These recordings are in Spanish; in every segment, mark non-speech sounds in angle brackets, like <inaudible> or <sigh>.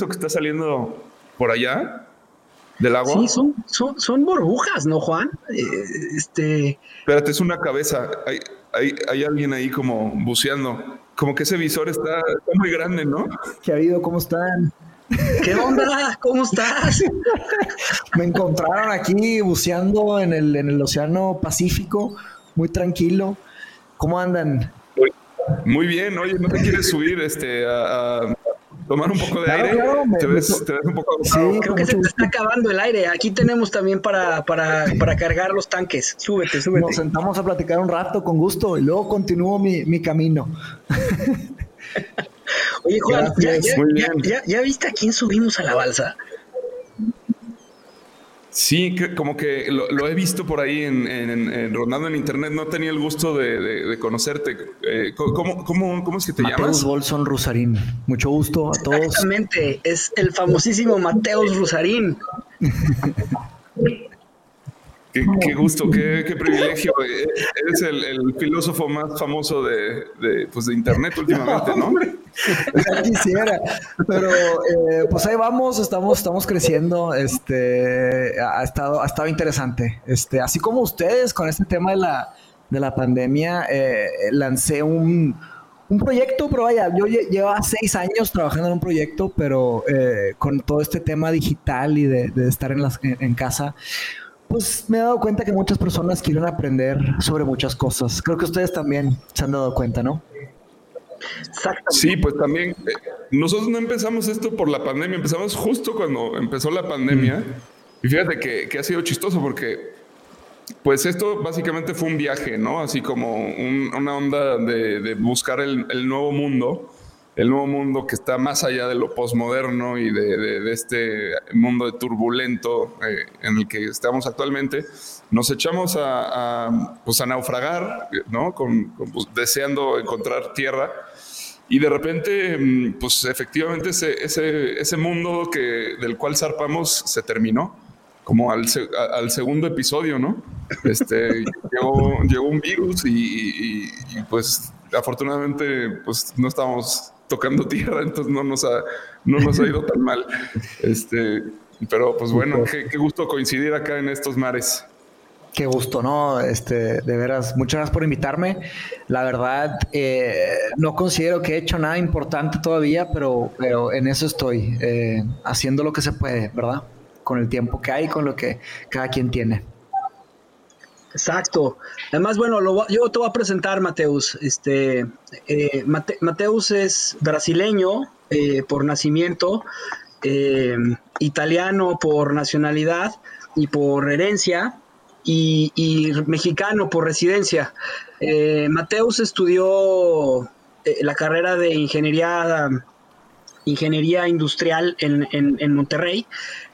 Eso que está saliendo por allá? ¿Del agua? Sí, son, son, burbujas, ¿no, Juan? Eh, este. Espérate, es una cabeza. Hay, hay, alguien ahí como buceando. Como que ese visor está, muy grande, ¿no? ¿Qué ha habido? ¿Cómo están? ¿Qué onda? ¿Cómo estás? <laughs> Me encontraron aquí buceando en el, en el Océano Pacífico, muy tranquilo. ¿Cómo andan? Muy bien, oye, ¿no te quieres subir este, a, tomar un poco de aire. te, ves, un poco Sí, creo que se te está acabando el aire. Aquí tenemos también para, para, para, cargar los tanques. Súbete, súbete. Nos sentamos a platicar un rato con gusto y luego continúo mi, mi camino. Oye, Juan, ¿ya, ya, ya, viste a quién subimos a la balsa? Sí, como que lo, he visto por ahí en, en, rondando en internet. No tenía el gusto de, conocerte. Eh, ¿cómo, cómo, es que te Mateus llamas? Bolson Rusarín. Mucho gusto a todos. Exactamente, es el famosísimo Mateus Rusarín. <laughs> Qué, gusto, qué, privilegio. Eres el, filósofo más famoso de, pues de Internet últimamente, ¿no? <laughs> <laughs> Ya quisiera, pero eh, pues ahí vamos, estamos, estamos creciendo. Este ha estado, ha estado interesante. Este, así como ustedes con este tema de la, de la pandemia, eh, lancé un, un proyecto, pero vaya, yo llevo seis años trabajando en un proyecto, pero eh, con todo este tema digital y de, estar en, las, en casa, pues me he dado cuenta que muchas personas quieren aprender sobre muchas cosas. Creo que ustedes también se han dado cuenta, ¿no? Sí, pues también eh, nosotros no empezamos esto por la pandemia, empezamos justo cuando empezó la pandemia. Mm. Y fíjate que, ha sido chistoso porque, pues esto básicamente fue un viaje, ¿no? Así como una onda de, buscar el, el nuevo mundo el nuevo mundo que está más allá de lo posmoderno y de, este mundo de turbulento eh, en el que estamos actualmente, nos echamos a, pues a naufragar, ¿no? Con, pues, deseando encontrar tierra. Y de repente, mm, pues efectivamente ese, ese, ese mundo que, del cual zarpamos se terminó, como al, al segundo episodio, ¿no? Este, <laughs> llegó, llegó, un virus y, y, pues afortunadamente pues no estábamos tocando <laughs> tierra, entonces no nos ha, no nos ha ido tan mal. Este, pero pues bueno, qué, gusto coincidir acá en estos mares. Qué gusto, ¿no? Este, de veras, muchas gracias por invitarme. La verdad, eh, no considero que he hecho nada importante todavía, pero, pero en eso estoy, eh, haciendo lo que se puede, ¿verdad? Con el tiempo que hay, con lo que cada quien tiene. Exacto. Además, bueno, yo te voy a presentar, Mateus. Este, eh, Mateus es brasileño eh, por nacimiento, eh, italiano por nacionalidad y por herencia, y, y mexicano por residencia. Mateus estudió la carrera de ingeniería ingeniería industrial en, en, Monterrey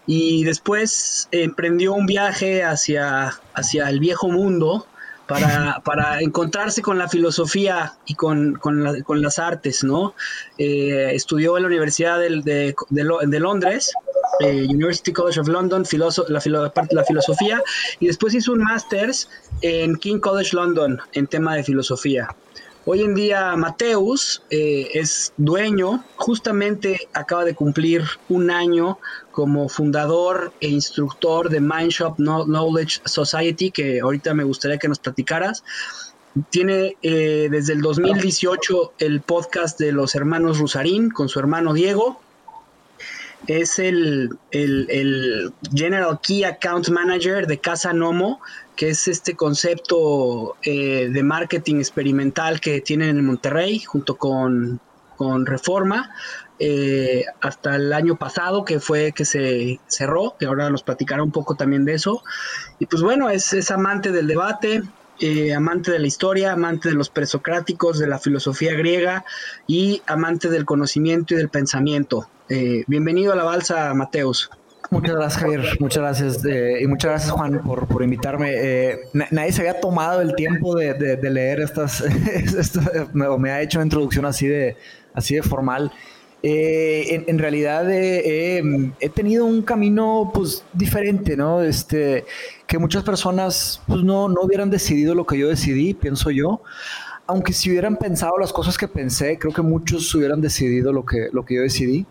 y después emprendió un viaje hacia, hacia el viejo mundo para, <laughs> para encontrarse con la filosofía y con, con, con las artes, ¿no? Eh, estudió en la Universidad de, de, de, Londres, eh, University College of London, la, parte de la filosofía, y después hizo un máster's en King College London en tema de filosofía. Hoy en día Mateus eh, es dueño, justamente acaba de cumplir un año como fundador e instructor de Mindshop Knowledge Society, que ahorita me gustaría que nos platicaras. Tiene eh, desde el 2018 el podcast de los hermanos Rusarín con su hermano Diego. Es el, el General Key Account Manager de Casa Nomo, que es este concepto eh, de marketing experimental que tienen en Monterrey junto con, Reforma. Eh, hasta el año pasado que fue que se cerró, que ahora nos platicará un poco también de eso. Y pues bueno, es, es amante del debate, eh, amante de la historia, amante de los presocráticos, de la filosofía griega y amante del conocimiento y del pensamiento. Bienvenido a la balsa, Mateus. Muchas gracias, Javier. Muchas gracias. Eh, y muchas gracias, Juan, por, por invitarme. Eh, nadie se había tomado el tiempo de, de, leer estas, <laughs> me ha hecho una introducción así de, así de formal. Eh, en, realidad he tenido un camino pues diferente, ¿no? Este, que muchas personas pues, no, no hubieran decidido lo que yo decidí, pienso yo aunque si hubieran pensado las cosas que pensé, creo que muchos hubieran decidido lo que, lo que yo decidí.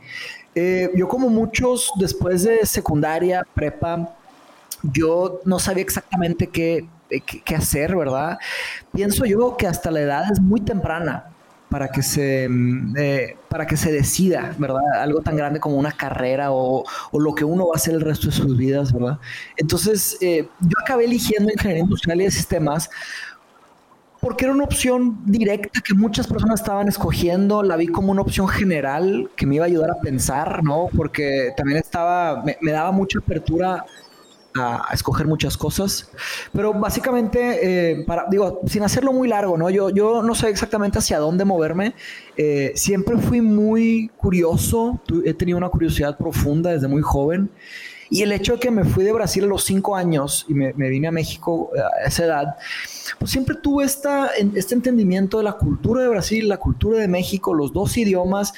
Eh, yo como muchos, después de secundaria, prepa, yo no sabía exactamente qué, qué, hacer, ¿verdad? Pienso yo que hasta la edad es muy temprana para que se, mm, eh, para que se decida, ¿verdad? Algo tan grande como una carrera o, o, lo que uno va a hacer el resto de sus vidas, ¿verdad? Entonces, eh, yo acabé eligiendo ingeniería industrial y de sistemas porque era una opción directa que muchas personas estaban escogiendo, la vi como una opción general que me iba a ayudar a pensar, ¿no? Porque también estaba, me, daba mucha apertura a, escoger muchas cosas, pero básicamente, eh, para, digo, sin hacerlo muy largo, ¿no? Yo, yo no sé exactamente hacia dónde moverme, eh, siempre fui muy curioso, he tenido una curiosidad profunda desde muy joven. Y el hecho de que me fui de Brasil a los cinco años y me, vine a México a esa edad, pues siempre tuve esta, este entendimiento de la cultura de Brasil, la cultura de México, los dos idiomas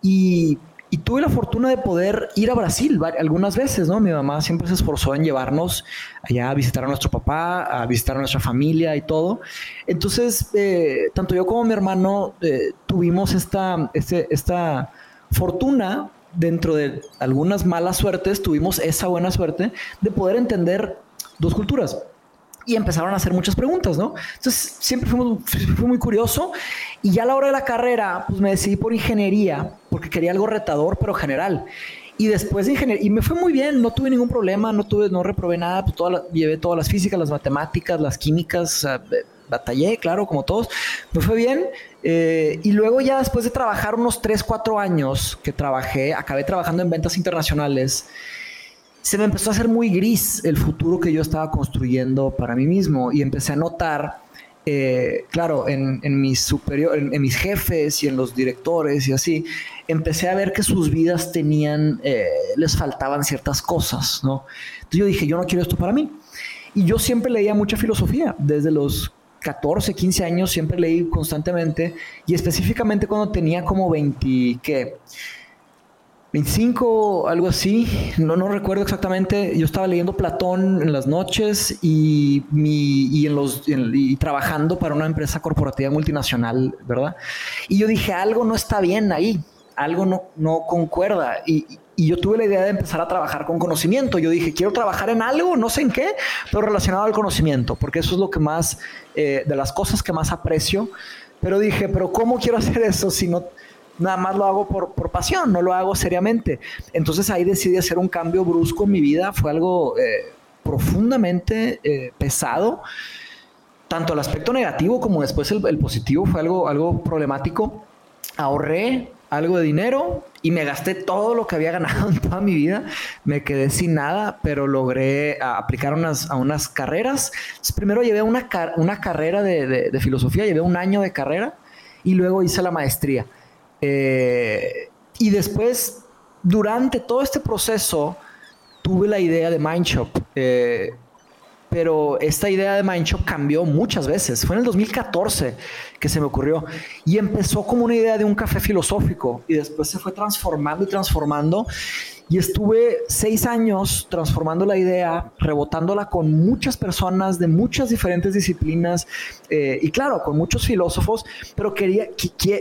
y, y tuve la fortuna de poder ir a Brasil algunas veces, ¿no? Mi mamá siempre se esforzó en llevarnos allá a visitar a nuestro papá, a visitar a nuestra familia y todo. Entonces, eh, tanto yo como mi hermano eh, tuvimos esta, este, esta fortuna dentro de algunas malas suertes, tuvimos esa buena suerte de poder entender dos culturas. Y empezaron a hacer muchas preguntas, ¿no? Entonces, siempre fui muy curioso. Y ya a la hora de la carrera, pues me decidí por ingeniería, porque quería algo retador, pero general. Y después de ingeniería, y me fue muy bien, no tuve ningún problema, no tuve, no reprobé nada, pues llevé todas las físicas, las matemáticas, las químicas, batallé, claro, como todos, me fue bien. Eh, y luego ya después de trabajar unos 3, 4 años que trabajé, acabé trabajando en ventas internacionales, se me empezó a hacer muy gris el futuro que yo estaba construyendo para mí mismo y empecé a notar, eh, claro, en, mis superior, en, mis jefes y en los directores y así, empecé a ver que sus vidas tenían, eh, les faltaban ciertas cosas, ¿no? Entonces yo dije, yo no quiero esto para mí. Y yo siempre leía mucha filosofía, desde los 14, 15 años siempre leí constantemente y específicamente cuando tenía como 20, ¿qué? 25, algo así, no, no recuerdo exactamente. Yo estaba leyendo Platón en las noches y, mi, y, en los, y trabajando para una empresa corporativa multinacional, ¿verdad? Y yo dije, algo no está bien ahí, algo no, no concuerda. Y, y yo tuve la idea de empezar a trabajar con conocimiento. Yo dije, quiero trabajar en algo, no sé en qué, pero relacionado al conocimiento, porque eso es lo que más, eh, de las cosas que más aprecio. Pero dije, pero ¿cómo quiero hacer eso si no, nada más lo hago por, por pasión, no lo hago seriamente? Entonces ahí decidí hacer un cambio brusco en mi vida. Fue algo eh, profundamente eh, pesado. Tanto el aspecto negativo como después el, el positivo fue algo, algo problemático. Ahorré, algo de dinero y me gasté todo lo que había ganado <laughs> en toda mi vida. Me quedé sin nada, pero logré ah, aplicar unas, a unas carreras. primero llevé una, una carrera de, filosofía, llevé un año de carrera y luego hice la maestría. Eh, Y después, durante todo este proceso, tuve la idea de Mindshop. Eh, pero esta idea de Mindshop cambió muchas veces. Fue en el 2014 que se me ocurrió y empezó como una idea de un café filosófico y después se fue transformando y transformando y estuve seis años transformando la idea, rebotándola con muchas personas de muchas diferentes disciplinas eh, y claro, con muchos filósofos, pero quería,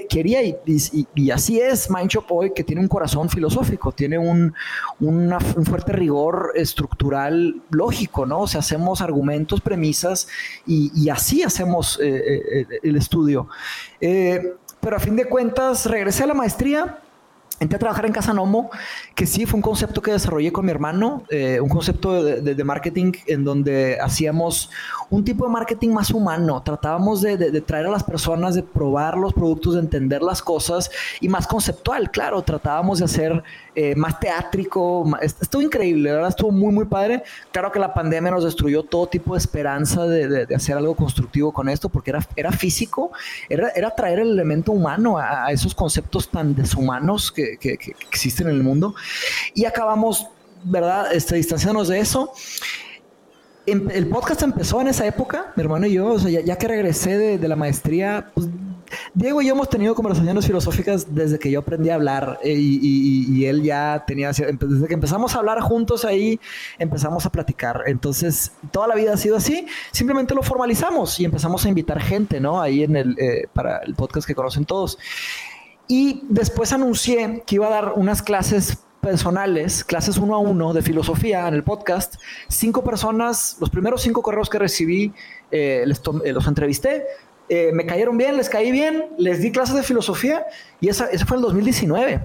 quería y, así es Mindshop hoy, que tiene un corazón filosófico, tiene un, un fuerte rigor estructural lógico, ¿no? O sea, hacemos argumentos, premisas y, así hacemos eh, eh, el estudio. pero a fin de cuentas, regresé a la maestría Entré a trabajar en Casa Nomo, que sí fue un concepto que desarrollé con mi hermano, eh, un concepto de, marketing en donde hacíamos un tipo de marketing más humano. Tratábamos de, traer a las personas, de probar los productos, de entender las cosas y más conceptual, claro. Tratábamos de hacer eh, más teátrico. estuvo increíble, verdad, estuvo muy, muy padre. Claro que la pandemia nos destruyó todo tipo de esperanza de, hacer algo constructivo con esto, porque era, era físico, era, era traer el elemento humano a, esos conceptos tan deshumanos que, que, existen en el mundo. Y acabamos, ¿verdad?, este, distanciándonos de eso. Em, el podcast empezó en esa época, mi hermano y yo, o sea, ya, que regresé de, la maestría, pues Diego y yo hemos tenido conversaciones filosóficas desde que yo aprendí a hablar eh, y, él ya tenía, desde que empezamos a hablar juntos ahí, empezamos a platicar. Entonces, toda la vida ha sido así, simplemente lo formalizamos y empezamos a invitar gente, ¿no? Ahí en el, eh, para el podcast que conocen todos. Y después anuncié que iba a dar unas clases personales, clases uno a uno de filosofía en el podcast. Cinco personas, los primeros cinco correos que recibí, eh, eh, los entrevisté, eh, me cayeron bien, les caí bien, les di clases de filosofía y esa, eso fue el 2019.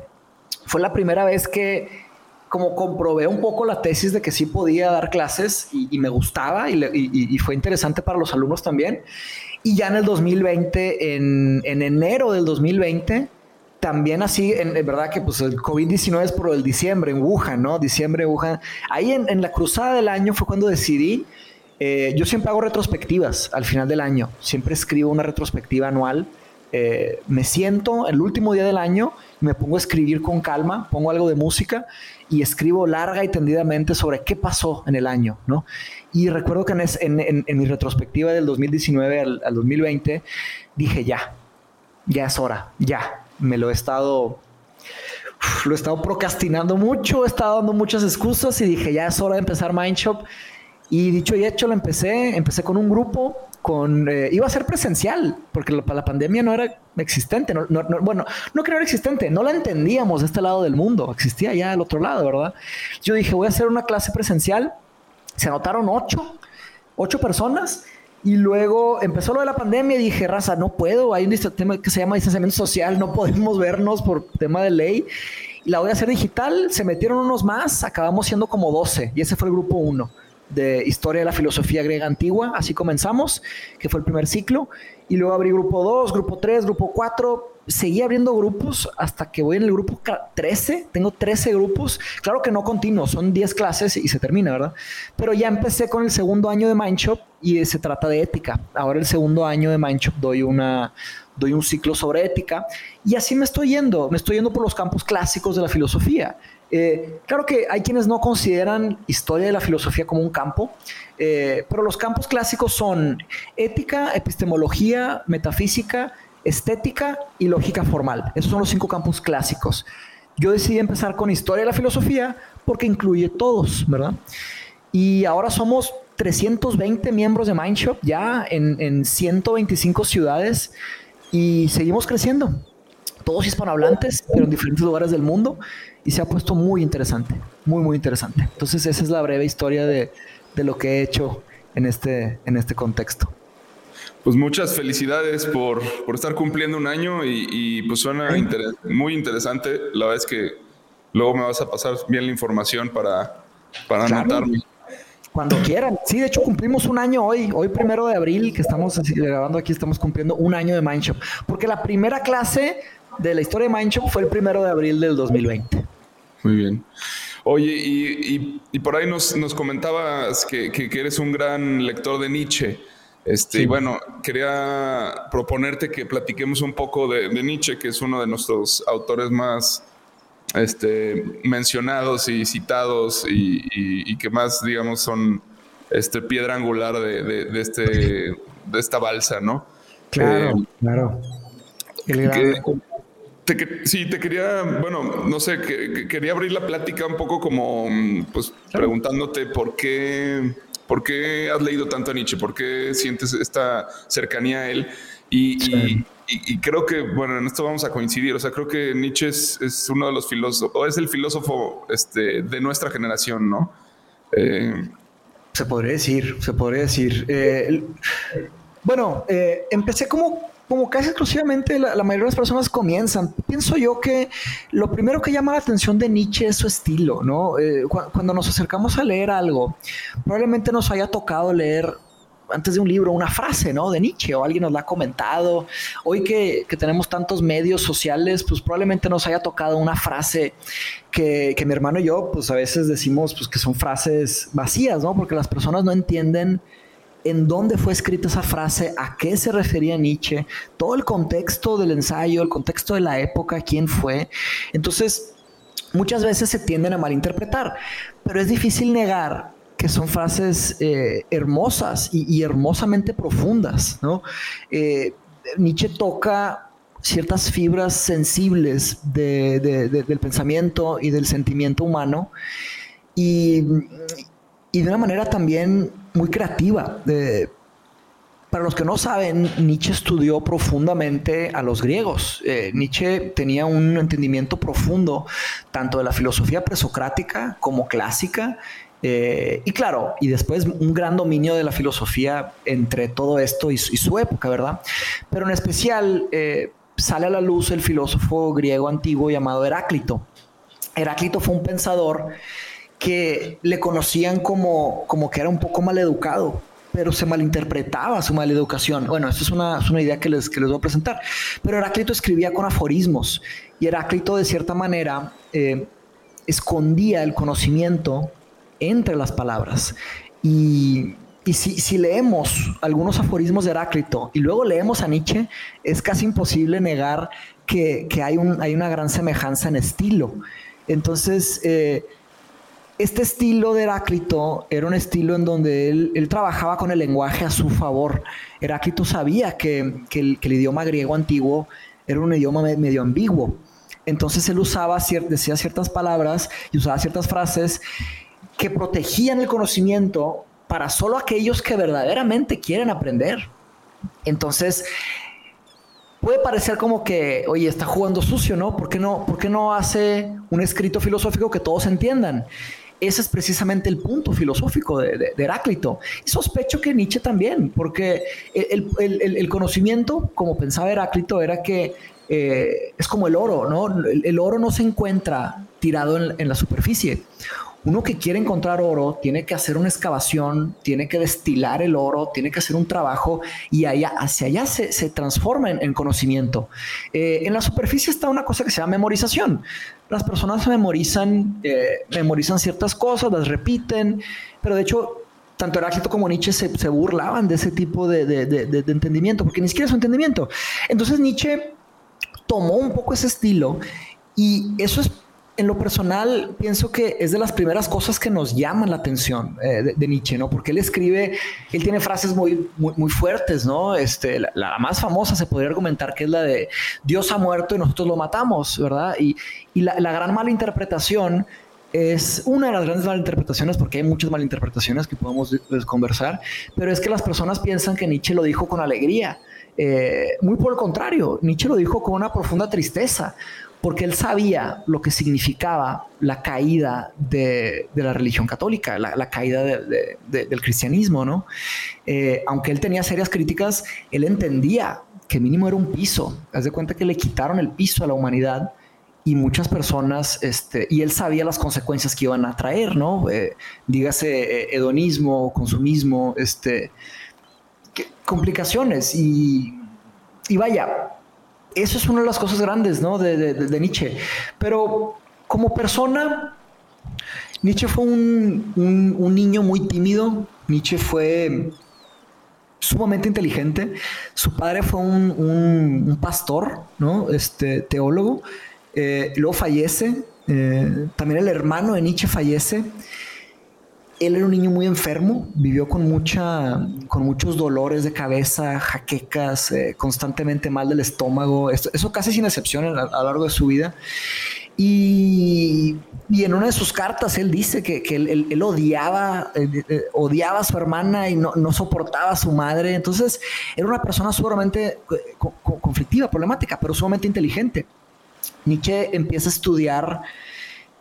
Fue la primera vez que como comprobé un poco la tesis de que sí podía dar clases y, me gustaba y, fue interesante para los alumnos también. Y ya en el 2020, en, en enero del 2020, también así, en, verdad que pues el COVID-19 es por el diciembre en Wuhan, ¿no? Diciembre en Wuhan. Ahí en, la cruzada del año fue cuando decidí, eh, yo siempre hago retrospectivas al final del año, siempre escribo una retrospectiva anual. Eh, me siento el último día del año, me pongo a escribir con calma, pongo algo de música y escribo larga y tendidamente sobre qué pasó en el año, ¿no? Y recuerdo que en, mi retrospectiva del 2019 al, al 2020 dije ya, ya es hora, ya, me lo he estado lo he estado procrastinando mucho, he estado dando muchas excusas y dije, ya es hora de empezar Mindshop. Y dicho y hecho, lo empecé, empecé con un grupo, con, eh, iba a ser presencial, porque la, la pandemia no era existente, no, bueno, no que no era existente, no la entendíamos de este lado del mundo, existía ya del otro lado, ¿verdad? Yo dije, voy a hacer una clase presencial, se anotaron ocho, ocho personas y luego empezó lo de la pandemia y dije, raza, no puedo, hay un tema que se llama distanciamiento social, no podemos vernos por tema de ley. Y la voy a hacer digital, se metieron unos más, acabamos siendo como 12 y ese fue el grupo 1 de Historia de la Filosofía Griega Antigua, así comenzamos, que fue el primer ciclo, y luego abrí grupo 2, grupo 3, grupo 4, seguí abriendo grupos hasta que voy en el grupo 13. Tengo 13 grupos. Claro que no continuo, son 10 clases y se termina, ¿verdad? Pero ya empecé con el segundo año de Mindshop y se trata de ética. Ahora el segundo año de Mindshop doy una doy un ciclo sobre ética y así me estoy yendo, me estoy yendo por los campos clásicos de la filosofía. Eh, claro que hay quienes no consideran historia de la filosofía como un campo, eh, pero los campos clásicos son ética, epistemología, metafísica, estética y lógica formal. Esos son los cinco campos clásicos. Yo decidí empezar con historia de la filosofía porque incluye todos, ¿verdad? Y ahora somos 320 miembros de Mindshop ya en, en 125 ciudades y seguimos creciendo. Todos hispanohablantes, pero en diferentes lugares del mundo y se ha puesto muy interesante, muy, muy interesante. Entonces esa es la breve historia de, de lo que he hecho en este, en este contexto. Pues muchas felicidades por, por estar cumpliendo un año y, pues suena muy interesante. La verdad es que luego me vas a pasar bien la información para, para anotarme. Cuando quieran. Sí, de hecho cumplimos un año hoy, hoy primero de abril, que estamos grabando aquí, estamos cumpliendo un año de Mindshop. Porque la primera clase de la historia de Mindshop fue el primero de abril del 2020. Muy bien. Oye, y, y, por ahí nos, nos comentabas que, que, que, eres un gran lector de Nietzsche. Este, Y bueno, quería proponerte que platiquemos un poco de, Nietzsche, que es uno de nuestros autores más, este, mencionados y citados y, que más, digamos, son este, piedra angular de, este, de esta balsa, ¿no? Claro, eh, claro. Sí, te quería, bueno, no sé, quería abrir la plática un poco como, pues, preguntándote por qué, por qué has leído tanto a Nietzsche, por qué sientes esta cercanía a él. Y, creo que, bueno, en esto vamos a coincidir. O sea, creo que Nietzsche es, uno de los filósofos, o es el filósofo este, de nuestra generación, ¿no? Eh, se podría decir, se podría decir. Eh, bueno, eh, empecé como, como casi exclusivamente la, mayoría de las personas comienzan. Pienso yo que lo primero que llama la atención de Nietzsche es su estilo, ¿no? Eh, cuando nos acercamos a leer algo, probablemente nos haya tocado leer antes de un libro una frase, ¿no? De Nietzsche o alguien nos la ha comentado. Hoy que, tenemos tantos medios sociales, pues probablemente nos haya tocado una frase que, que, mi hermano y yo, pues a veces decimos pues, que son frases vacías, ¿no? Porque las personas no entienden en dónde fue escrita esa frase, a qué se refería Nietzsche, todo el contexto del ensayo, el contexto de la época, quién fue. Entonces, muchas veces se tienden a malinterpretar, pero es difícil negar que son frases eh, hermosas y, hermosamente profundas. Eh, Nietzsche toca ciertas fibras sensibles del pensamiento y del sentimiento humano y, y de una manera también muy creativa. para los que no saben, Nietzsche estudió profundamente a los griegos. Eh, Nietzsche tenía un entendimiento profundo tanto de la filosofía presocrática como clásica. Eh, y claro, y después un gran dominio de la filosofía entre todo esto y, su época, ¿verdad? Pero en especial eh, sale a la luz el filósofo griego antiguo llamado Heráclito. Heráclito fue un pensador que le conocían como, como que era un poco mal educado, pero se malinterpretaba su maleducación. Bueno, esto es una, es una idea que les, que les voy a presentar. Pero Heráclito escribía con aforismos y Heráclito de cierta manera eh, escondía el conocimiento entre las palabras. Y, y si, si, leemos algunos aforismos de Heráclito y luego leemos a Nietzsche, es casi imposible negar que, que hay, un, hay una gran semejanza en estilo. Entonces, eh, este estilo de Heráclito era un estilo en donde él, trabajaba con el lenguaje a su favor. Heráclito sabía que, el, idioma griego antiguo era un idioma medio ambiguo. Entonces él usaba, decía ciertas palabras y usaba ciertas frases que protegían el conocimiento para solo aquellos que verdaderamente quieren aprender. Entonces, puede parecer como que, oye, está jugando sucio, ¿no? ¿Por qué no, por qué no hace un escrito filosófico que todos entiendan? Ese es precisamente el punto filosófico de, Heráclito. Y sospecho que Nietzsche también, porque el, conocimiento, como pensaba Heráclito, era que eh, es como el oro, ¿no? El, oro no se encuentra tirado en, la superficie uno que quiere encontrar oro tiene que hacer una excavación, tiene que destilar el oro, tiene que hacer un trabajo y allá, hacia allá se, transforma en, conocimiento. Eh, en la superficie está una cosa que se llama memorización. Las personas memorizan, eh, memorizan ciertas cosas, las repiten, pero de hecho tanto Heráclito como Nietzsche se, burlaban de ese tipo de, de, entendimiento, porque ni siquiera es un entendimiento. Entonces Nietzsche tomó un poco ese estilo y eso es en lo personal, pienso que es de las primeras cosas que nos llaman la atención eh, de, Nietzsche, ¿no? Porque él escribe, él tiene frases muy, muy, fuertes, ¿no? Este, la, más famosa se podría argumentar que es la de Dios ha muerto y nosotros lo matamos, ¿verdad? Y, y la, la, gran malinterpretación es una de las grandes malinterpretaciones, porque hay muchas malinterpretaciones que podemos conversar, pero es que las personas piensan que Nietzsche lo dijo con alegría. Eh, muy por el contrario, Nietzsche lo dijo con una profunda tristeza porque él sabía lo que significaba la caída de, la religión católica, la, caída del cristianismo, ¿no? Eh, aunque él tenía serias críticas, él entendía que mínimo era un piso. Haz de cuenta que le quitaron el piso a la humanidad y muchas personas, este, y él sabía las consecuencias que iban a traer, ¿no? Eh, dígase eh, hedonismo, consumismo, este, complicaciones y, y vaya, eso es una de las cosas grandes, ¿no? De, Nietzsche. Pero como persona, Nietzsche fue un, niño muy tímido. Nietzsche fue sumamente inteligente. Su padre fue un, pastor, ¿no? Este teólogo. Eh, luego fallece Eh, también el hermano de Nietzsche fallece. Él era un niño muy enfermo, vivió con, mucha, con muchos dolores de cabeza, jaquecas, eh, constantemente mal del estómago, eso, casi sin excepción a, a lo largo de su vida. Y, y, en una de sus cartas él dice que, que él, él, odiaba, eh, eh, odiaba a su hermana y no, no, soportaba a su madre. Entonces era una persona sumamente eh, conflictiva, problemática, pero sumamente inteligente. Nietzsche empieza a estudiar.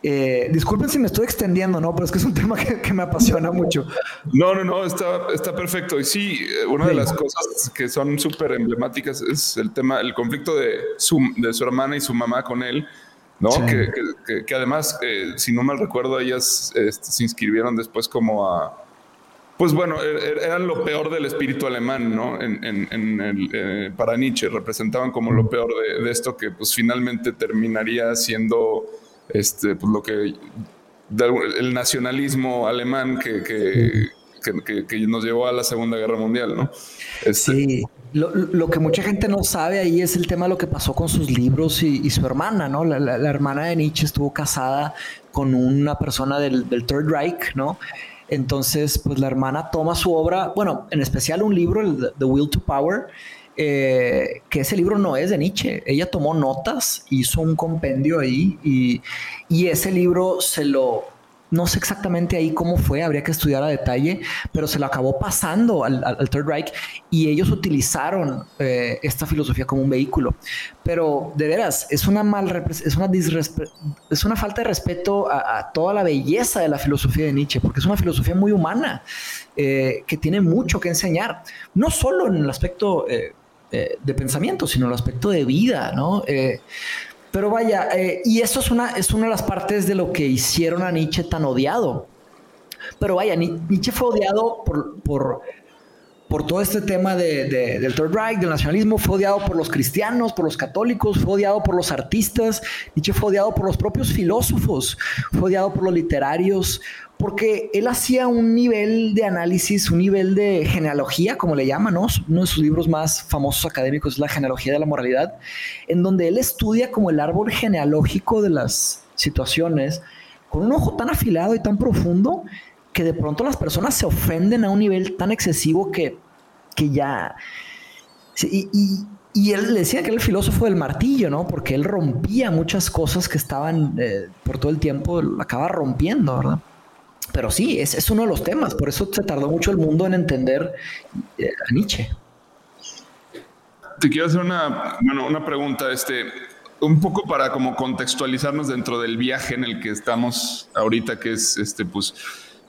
Eh, disculpen si me estoy extendiendo, ¿no? Pero es que es un <laughs> tema que, que me apasiona mucho. No, no, no, está, está perfecto. Y sí, una de las cosas que son súper emblemáticas es el tema, el conflicto de su, de su hermana y su mamá con él ¿no? Que, que, además, eh, si no mal recuerdo, ellas este, se inscribieron después como a... Pues bueno, er, er, eran lo peor del espíritu alemán, ¿no? En, en, el, eh, para Nietzsche, representaban como lo peor de, esto que pues finalmente terminaría siendo este, pues, lo que... el nacionalismo alemán que, que, nos llevó a la Segunda Guerra Mundial, ¿no? Este, sí. Lo, que mucha gente no sabe ahí es el tema de lo que pasó con sus libros y, su hermana, ¿no? La, hermana de Nietzsche estuvo casada con una persona del, Third Reich, ¿no? Entonces, pues la hermana toma su obra, bueno, en especial un libro, el The Will to Power, eh, que ese libro no es de Nietzsche. Ella tomó notas, hizo un compendio ahí y, y ese libro se lo, no sé exactamente ahí cómo fue, habría que estudiar a detalle, pero se lo acabó pasando al, Third Reich y ellos utilizaron eh, esta filosofía como un vehículo. Pero de veras, es una, mal es una, es una falta de respeto a, toda la belleza de la filosofía de Nietzsche, porque es una filosofía muy humana eh, que tiene mucho que enseñar, no solo en el aspecto eh, de pensamiento, sino el aspecto de vida, ¿no? Pero vaya, eh, y eso es una, es una de las partes de lo que hicieron a Nietzsche tan odiado. Pero vaya, Nietzsche fue odiado por, por, por todo este tema de, del Third Reich, del nacionalismo, fue odiado por los cristianos, por los católicos, fue odiado por los artistas, Nietzsche fue odiado por los propios filósofos, fue odiado por los literarios, porque él hacía un nivel de análisis, un nivel de genealogía, como le llaman, ¿no? Uno de sus libros más famosos académicos es La genealogía de la moralidad, en donde él estudia como el árbol genealógico de las situaciones con un ojo tan afilado y tan profundo que de pronto las personas se ofenden a un nivel tan excesivo que, que ya... Y, y, él decía que era el filósofo del martillo, ¿no? Porque él rompía muchas cosas que estaban eh, por todo el tiempo, acaba rompiendo, ¿verdad? Pero sí, es, es uno de los temas, por eso se tardó mucho el mundo en entender eh, a Nietzsche. Te quiero hacer una, bueno, una pregunta, este, un poco para como contextualizarnos dentro del viaje en el que estamos ahorita, que es este, pues,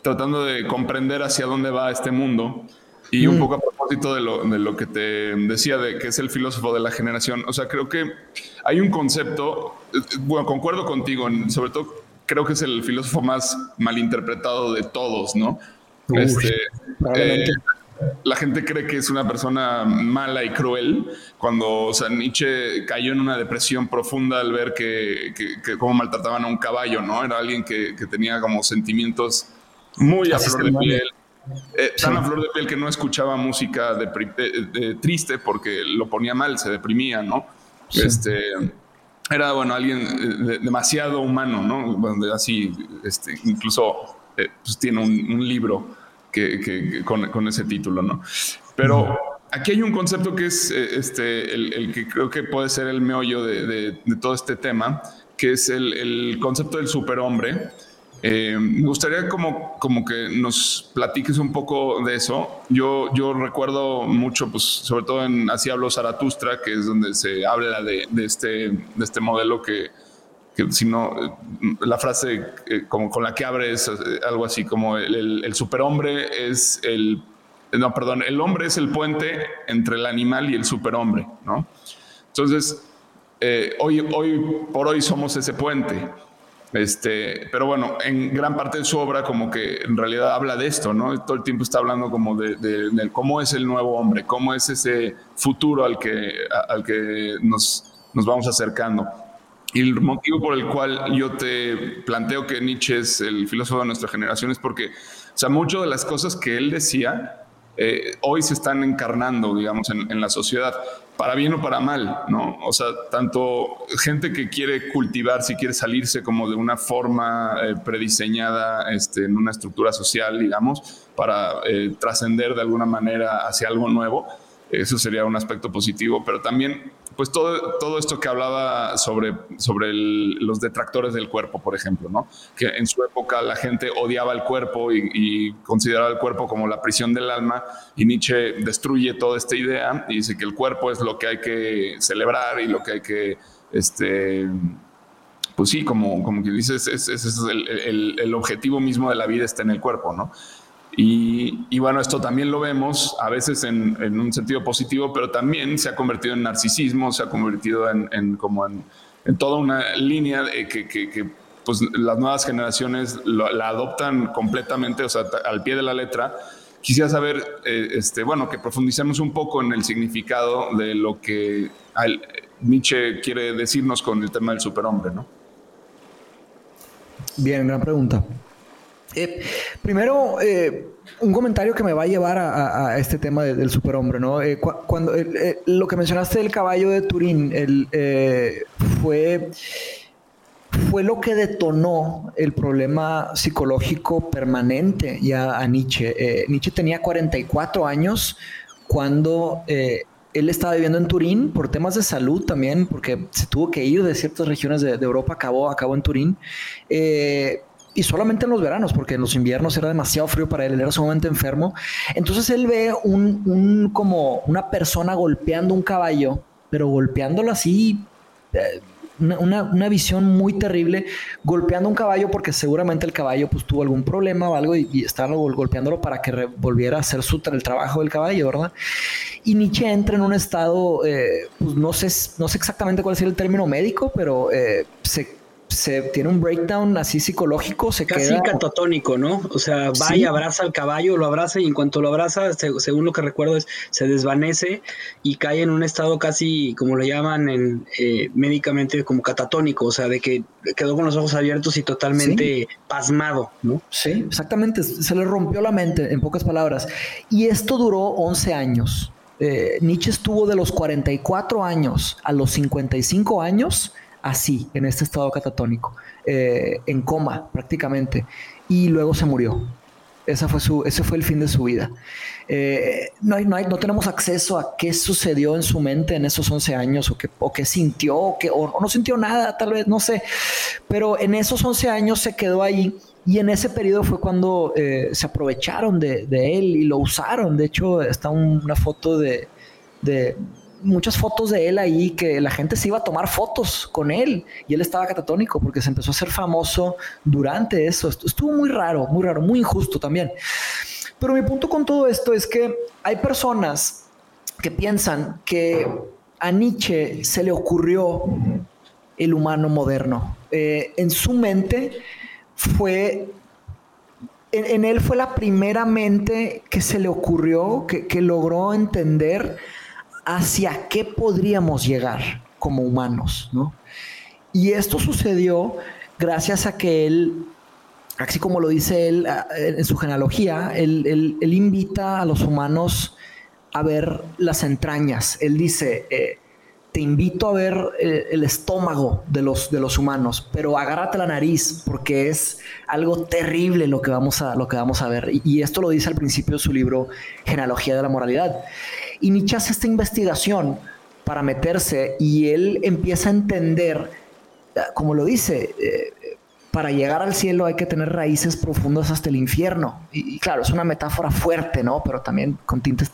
tratando de comprender hacia dónde va este mundo. Y un mm. poco a propósito de lo, de lo, que te decía, de que es el filósofo de la generación. O sea, creo que hay un concepto, eh, bueno, concuerdo contigo, sobre todo creo que es el filósofo más malinterpretado de todos, ¿no? Este, eh, la gente cree que es una persona mala y cruel, cuando o sea, Nietzsche cayó en una depresión profunda al ver que, que, cómo maltrataban a un caballo, ¿no? Era alguien que, que tenía como sentimientos muy a flor de piel. Eh, tan a flor de piel que no escuchaba música de, triste porque lo ponía mal, se deprimía, ¿no? Este, era, bueno, alguien eh, demasiado humano, ¿no? Así, este, incluso eh, pues tiene un, libro que, con, ese título, ¿no? Pero aquí hay un concepto que es eh, este, el, que creo que puede ser el meollo de, todo este tema, que es el, el concepto del superhombre eh, me gustaría como, como que nos platiques un poco de eso. Yo, yo recuerdo mucho, pues, sobre todo en Así hablo Zaratustra, que es donde se habla de, de este, de este modelo que, que no, la frase eh, como con la que abre es eh, algo así como el, el, superhombre es el, no, perdón, el hombre es el puente entre el animal y el superhombre, ¿no? Entonces, hoy, hoy por hoy somos ese puente. Este, pero bueno, en gran parte de su obra como que en realidad habla de esto, ¿no? Todo el tiempo está hablando como de, cómo es el nuevo hombre, cómo es ese futuro al que, al que nos, nos vamos acercando. Y el motivo por el cual yo te planteo que Nietzsche es el filósofo de nuestra generación es porque, o sea, muchas de las cosas que él decía eh, hoy se están encarnando, digamos, en, la sociedad, para bien o para mal, ¿no? O sea, tanto gente que quiere cultivar, si quiere salirse como de una forma eh, prediseñada este, en una estructura social, digamos, para eh, trascender de alguna manera hacia algo nuevo, eso sería un aspecto positivo, pero también pues todo, todo esto que hablaba sobre, sobre los detractores del cuerpo, por ejemplo, ¿no? que en su época la gente odiaba el cuerpo y, consideraba el cuerpo como la prisión del alma, y Nietzsche destruye toda esta idea y dice que el cuerpo es lo que hay que celebrar y lo que hay que, este, pues sí, como, como que dices, es, el objetivo mismo de la vida está en el cuerpo, ¿no? Y, bueno, esto también lo vemos a veces en, un sentido positivo, pero también se ha convertido en narcisismo, se ha convertido en, como en, toda una línea que, pues, las nuevas generaciones la adoptan completamente, o sea, al pie de la letra. Quisiera saber, eh, este, bueno, que profundicemos un poco en el significado de lo que Nietzsche quiere decirnos con el tema del superhombre, ¿no? Bien, gran pregunta. Eh, primero, eh, un comentario que me va a llevar a, este tema del superhombre, ¿no? Eh, cuando lo que mencionaste del caballo de Turín fue, fue lo que detonó el problema psicológico permanente ya a Nietzsche. Nietzsche tenía 44 años cuando él estaba viviendo en Turín por temas de salud también, porque se tuvo que ir de ciertas regiones de, Europa, acabó, acabó en Turín y solamente en los veranos, porque en los inviernos era demasiado frío para él, él era sumamente enfermo. Entonces él ve un, como una persona golpeando un caballo, pero golpeándolo así, eh, una, visión muy terrible, golpeando un caballo porque seguramente el caballo pues tuvo algún problema o algo y, estaba golpeándolo para que volviera a hacer su, el trabajo del caballo, ¿verdad? Y Nietzsche entra en un estado, eh, pues no sé, no sé exactamente cuál es el término médico, pero eh, se se tiene un breakdown así psicológico, se Casi queda... catatónico, ¿no? O sea, va y abraza al caballo, lo abraza y en cuanto lo abraza, según lo que recuerdo, es, se desvanece y cae en un estado casi, como lo llaman en, eh, médicamente, como catatónico, o sea, de que quedó con los ojos abiertos y totalmente pasmado, ¿no? Sí, exactamente, se le rompió la mente, en pocas palabras. Y esto duró 11 años. Eh, Nietzsche estuvo de los 44 años a los 55 años así, en este estado catatónico, eh, en coma prácticamente, y luego se murió. Esa fue su, ese fue el fin de su vida. Eh, no, hay, no, hay, no, tenemos acceso a qué sucedió en su mente en esos 11 años, o qué, o qué sintió, o, no sintió nada, tal vez, no sé. Pero en esos 11 años se quedó ahí y en ese periodo fue cuando eh, se aprovecharon de, él y lo usaron. De hecho, está una foto de muchas fotos de él ahí que la gente se iba a tomar fotos con él y él estaba catatónico porque se empezó a hacer famoso durante eso. Estuvo muy raro, muy raro, muy injusto también. Pero mi punto con todo esto es que hay personas que piensan que a Nietzsche se le ocurrió el humano moderno. Eh, en su mente fue en, él fue la primera mente que se le ocurrió, que, que logró entender hacia qué podríamos llegar como humanos, ¿no? Y esto sucedió gracias a que él, así como lo dice él en su genealogía, él, invita a los humanos a ver las entrañas. Él dice, eh, te invito a ver eh, el estómago de los, de los humanos, pero agárrate la nariz porque es algo terrible lo que vamos a, lo que vamos a ver. y esto lo dice al principio de su libro Genealogía de la Moralidad. Y Nietzsche hace esta investigación para meterse y él empieza a entender, como lo dice, eh, para llegar al cielo hay que tener raíces profundas hasta el infierno. Y, claro, es una metáfora fuerte, ¿no? Pero también con tintes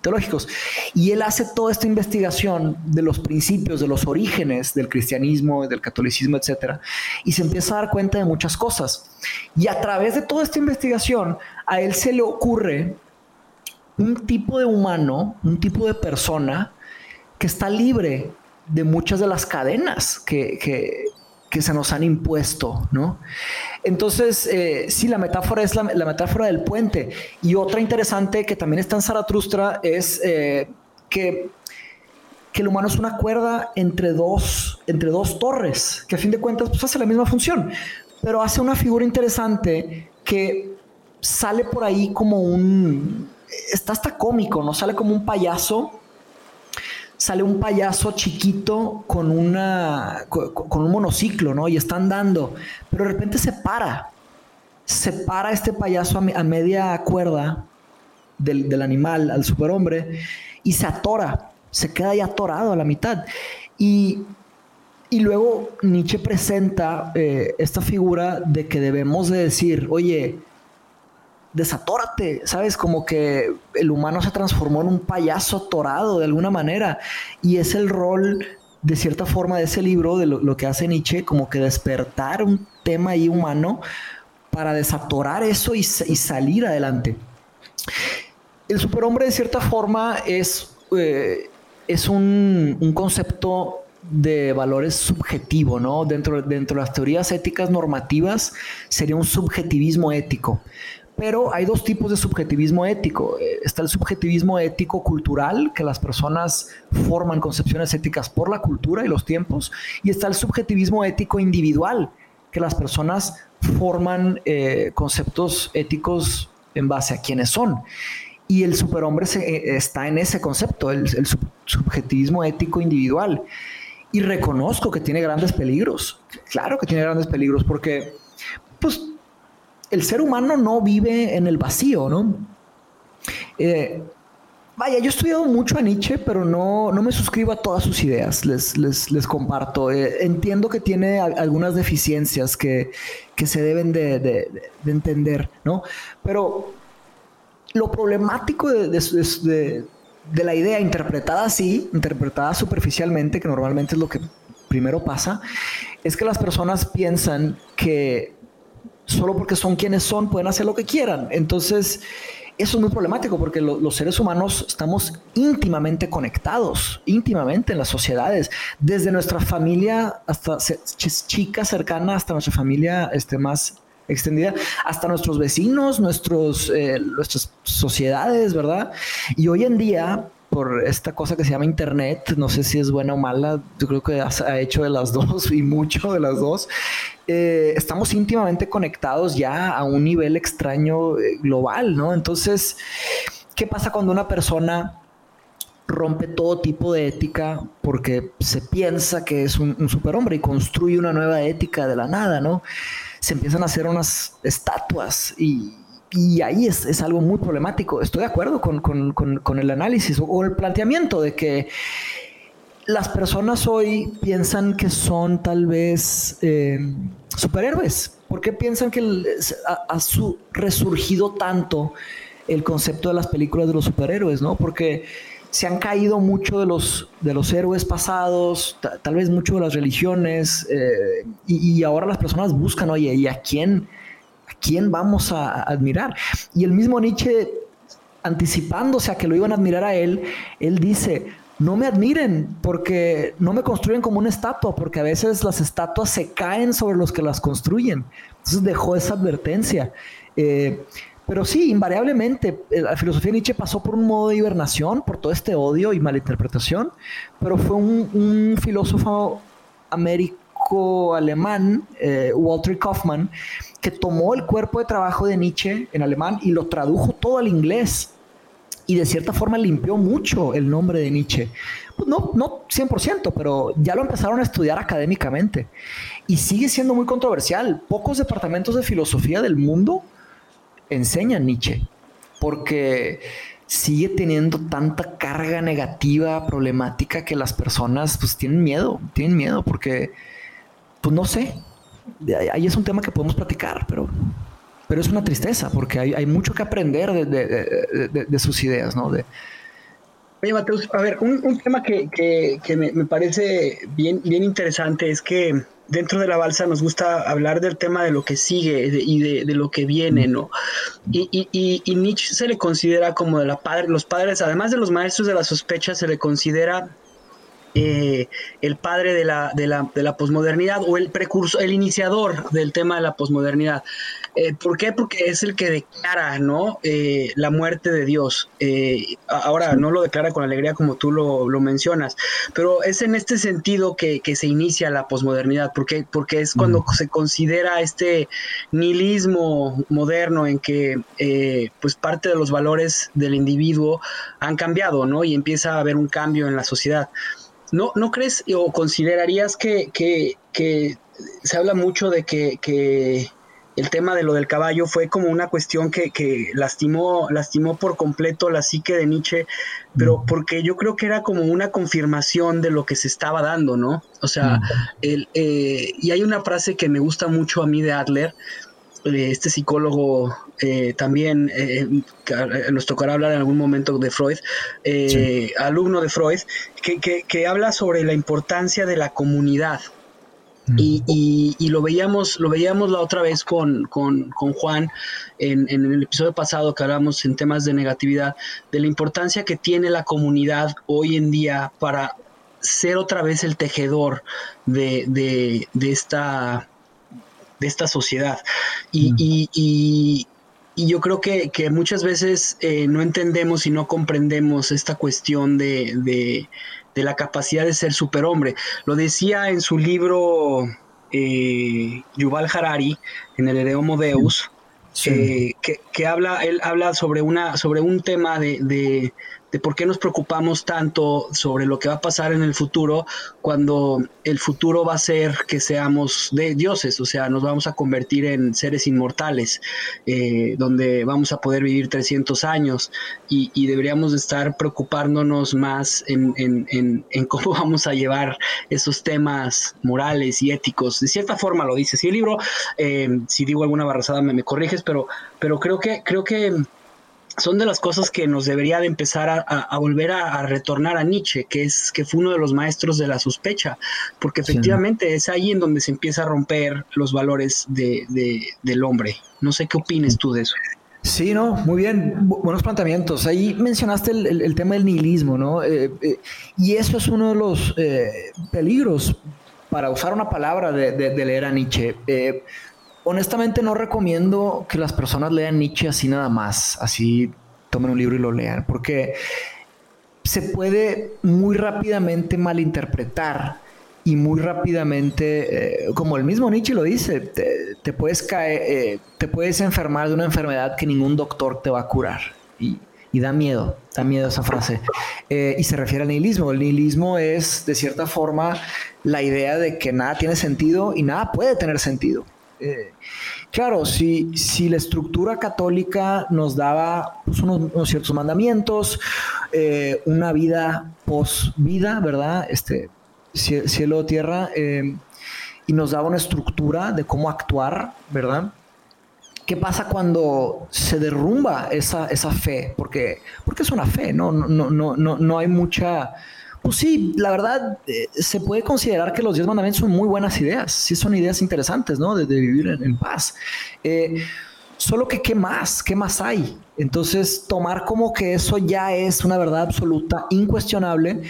teológicos. Y él hace toda esta investigación de los principios, de los orígenes del cristianismo, del catolicismo, etcétera, y se empieza a dar cuenta de muchas cosas. Y a través de toda esta investigación, a él se le ocurre un tipo de humano, un tipo de persona que está libre de muchas de las cadenas que, que, se nos han impuesto, ¿no? Entonces, eh, sí, la metáfora es la, metáfora del puente. Y otra interesante que también está en Zaratustra es eh, que, que, el humano es una cuerda entre dos, entre dos torres, que a fin de cuentas pues, hace la misma función, pero hace una figura interesante que sale por ahí como un, está hasta cómico, ¿no? Sale como un payaso. Sale un payaso chiquito con una con, un monociclo, ¿no? Y está andando, pero de repente se para. Se para este payaso a, media cuerda del, del animal, al superhombre, y se atora, se queda ahí atorado a la mitad. Y y luego Nietzsche presenta eh, esta figura de que debemos de decir, oye, desatórate, ¿sabes? Como que el humano se transformó en un payaso torado de alguna manera. Y es el rol, de cierta forma, de ese libro, de lo, que hace Nietzsche, como que despertar un tema ahí humano para desatorar eso y, salir adelante. El superhombre, de cierta forma, es, eh, es un, un concepto de valores subjetivo, ¿no? Dentro, dentro de las teorías éticas normativas sería un subjetivismo ético. Pero hay dos tipos de subjetivismo ético. Eh, está el subjetivismo ético cultural, que las personas forman concepciones éticas por la cultura y los tiempos, y está el subjetivismo ético individual, que las personas forman eh, conceptos éticos en base a quienes son. Y el superhombre eh, está en ese concepto, el, el subjetivismo ético individual y reconozco que tiene grandes peligros. Claro que tiene grandes peligros porque, pues, el ser humano no vive en el vacío, ¿no? Eh, vaya, yo he estudiado mucho a Nietzsche, pero no, no me suscribo a todas sus ideas, les, les, comparto. Eh, entiendo que tiene algunas deficiencias que, se deben de, de, entender, ¿no? Pero lo problemático de, de la idea interpretada así, interpretada superficialmente, que normalmente es lo que primero pasa, es que las personas piensan que solo porque son quienes son pueden hacer lo que quieran. Entonces, eso es muy problemático porque los seres humanos estamos íntimamente conectados, íntimamente en las sociedades, desde nuestra familia hasta chica cercana hasta nuestra familia este, más extendida hasta nuestros vecinos, nuestros, eh, nuestras sociedades, ¿verdad? Y hoy en día, por esta cosa que se llama Internet, no sé si es buena o mala, yo creo que ha hecho de las <laughs> dos y mucho de las dos, eh, estamos íntimamente conectados ya a un nivel extraño eh, global, ¿no? Entonces, ¿qué pasa cuando una persona rompe todo tipo de ética porque se piensa que es un, un superhombre y construye una nueva ética de la nada, ¿no? se empiezan a hacer unas estatuas y, ahí es, algo muy problemático. Estoy de acuerdo con, el análisis o, el planteamiento de que las personas hoy piensan que son tal vez eh, superhéroes. ¿Por qué piensan que ha, su resurgido tanto el concepto de las películas de los superhéroes? ¿no? Porque se han caído mucho de los, de los héroes pasados, tal vez mucho de las religiones, eh, y, ahora las personas buscan, oye, ¿y a quién, a quién vamos a, admirar? Y el mismo Nietzsche, anticipándose a que lo iban a admirar a él, él dice, no me admiren porque no me construyen como una estatua, porque a veces las estatuas se caen sobre los que las construyen. Entonces dejó esa advertencia. Eh, pero sí, invariablemente, eh, la filosofía de Nietzsche pasó por un modo de hibernación, por todo este odio y malinterpretación, pero fue un, filósofo américo-alemán, eh, Walter Kaufmann, que tomó el cuerpo de trabajo de Nietzsche en alemán y lo tradujo todo al inglés. Y de cierta forma limpió mucho el nombre de Nietzsche. Pues no, no 100%, pero ya lo empezaron a estudiar académicamente. Y sigue siendo muy controversial. Pocos departamentos de filosofía del mundo enseña Nietzsche, porque sigue teniendo tanta carga negativa, problemática, que las personas pues tienen miedo, tienen miedo, porque, pues no sé, ahí es un tema que podemos platicar, pero, pero es una tristeza, porque hay, mucho que aprender de, sus ideas, ¿no? De, Oye, Mateus, a ver, un, tema que, me, me, parece bien, bien interesante es que dentro de la balsa nos gusta hablar del tema de lo que sigue y de, lo que viene, ¿no? Y, y, Nietzsche se le considera como de la padre, los padres, además de los maestros de la sospecha, se le considera eh, el padre de la, de, la, de la posmodernidad o el precursor, el iniciador del tema de la posmodernidad. Eh, ¿Por qué? Porque es el que declara, ¿no? Eh, la muerte de Dios. Ahora, no lo declara con alegría como tú lo, mencionas, pero es en este sentido que, se inicia la posmodernidad, porque, porque es cuando se considera este nihilismo moderno en que pues parte de los valores del individuo han cambiado, ¿no? Y empieza a haber un cambio en la sociedad. ¿No, no crees o considerarías que, que, se habla mucho de que, el tema de lo del caballo fue como una cuestión que, que, lastimó, lastimó por completo la psique de Nietzsche, pero mm. porque yo creo que era como una confirmación de lo que se estaba dando, ¿no? O sea, mm. el, eh, y hay una frase que me gusta mucho a mí de Adler, este psicólogo eh, también eh, eh, nos tocará hablar en algún momento de Freud, alumno de Freud, que, habla sobre la importancia de la comunidad. Mm. Y, lo veíamos, lo veíamos la otra vez con, Juan en, en, el episodio pasado que hablamos en temas de negatividad, de la importancia que tiene la comunidad hoy en día para ser otra vez el tejedor de, de esta de esta sociedad. Y, yo creo que, muchas veces eh, no entendemos y no comprendemos esta cuestión de, la capacidad de ser superhombre. Lo decía en su libro eh, Yuval Harari, en el Hereomo Deus, eh, que, habla, él habla sobre, una, sobre un tema de, de por qué nos preocupamos tanto sobre lo que va a pasar en el futuro cuando el futuro va a ser que seamos de dioses, o sea, nos vamos a convertir en seres inmortales, eh, donde vamos a poder vivir 300 años y, deberíamos estar preocupándonos más en, cómo <laughs> vamos a llevar esos temas morales y éticos. De cierta forma lo dice. Si el libro, eh, si digo alguna barrazada me, me corriges, pero, pero creo que, creo que son de las cosas que nos debería de empezar a, volver a, retornar a Nietzsche, que es que fue uno de los maestros de la sospecha, porque efectivamente es ahí en donde se empieza a romper los valores de, del hombre. No sé qué opines tú de eso. Sí, no, muy bien, buenos planteamientos. Ahí mencionaste el, tema del nihilismo, ¿no? Eh, eh, y eso es uno de los eh, peligros, para usar una palabra de, de leer a Nietzsche honestamente no recomiendo que las personas lean Nietzsche así nada más, así tomen un libro y lo lean, porque se puede muy rápidamente malinterpretar y muy rápidamente, eh, como el mismo Nietzsche lo dice, te, puedes caer, eh, te puedes enfermar de una enfermedad que ningún doctor te va a curar. Y, da miedo, da miedo esa frase. Eh, y se refiere al nihilismo. El nihilismo es, de cierta forma, la idea de que nada tiene sentido y nada puede tener sentido. Eh, claro, si, si la estructura católica nos daba pues, unos, ciertos mandamientos, eh, una vida post-vida, ¿verdad? Este, cielo, tierra, eh, y nos daba una estructura de cómo actuar, ¿verdad? ¿Qué pasa cuando se derrumba esa, esa fe? Porque, porque es una fe, ¿no? No, no, no, no hay mucha pues sí, la verdad, eh, se puede considerar que los diez mandamientos son muy buenas ideas. Sí, son ideas interesantes, ¿no? De, vivir en, paz. Eh, solo que, ¿qué más? ¿Qué más hay? Entonces, tomar como que eso ya es una verdad absoluta, incuestionable,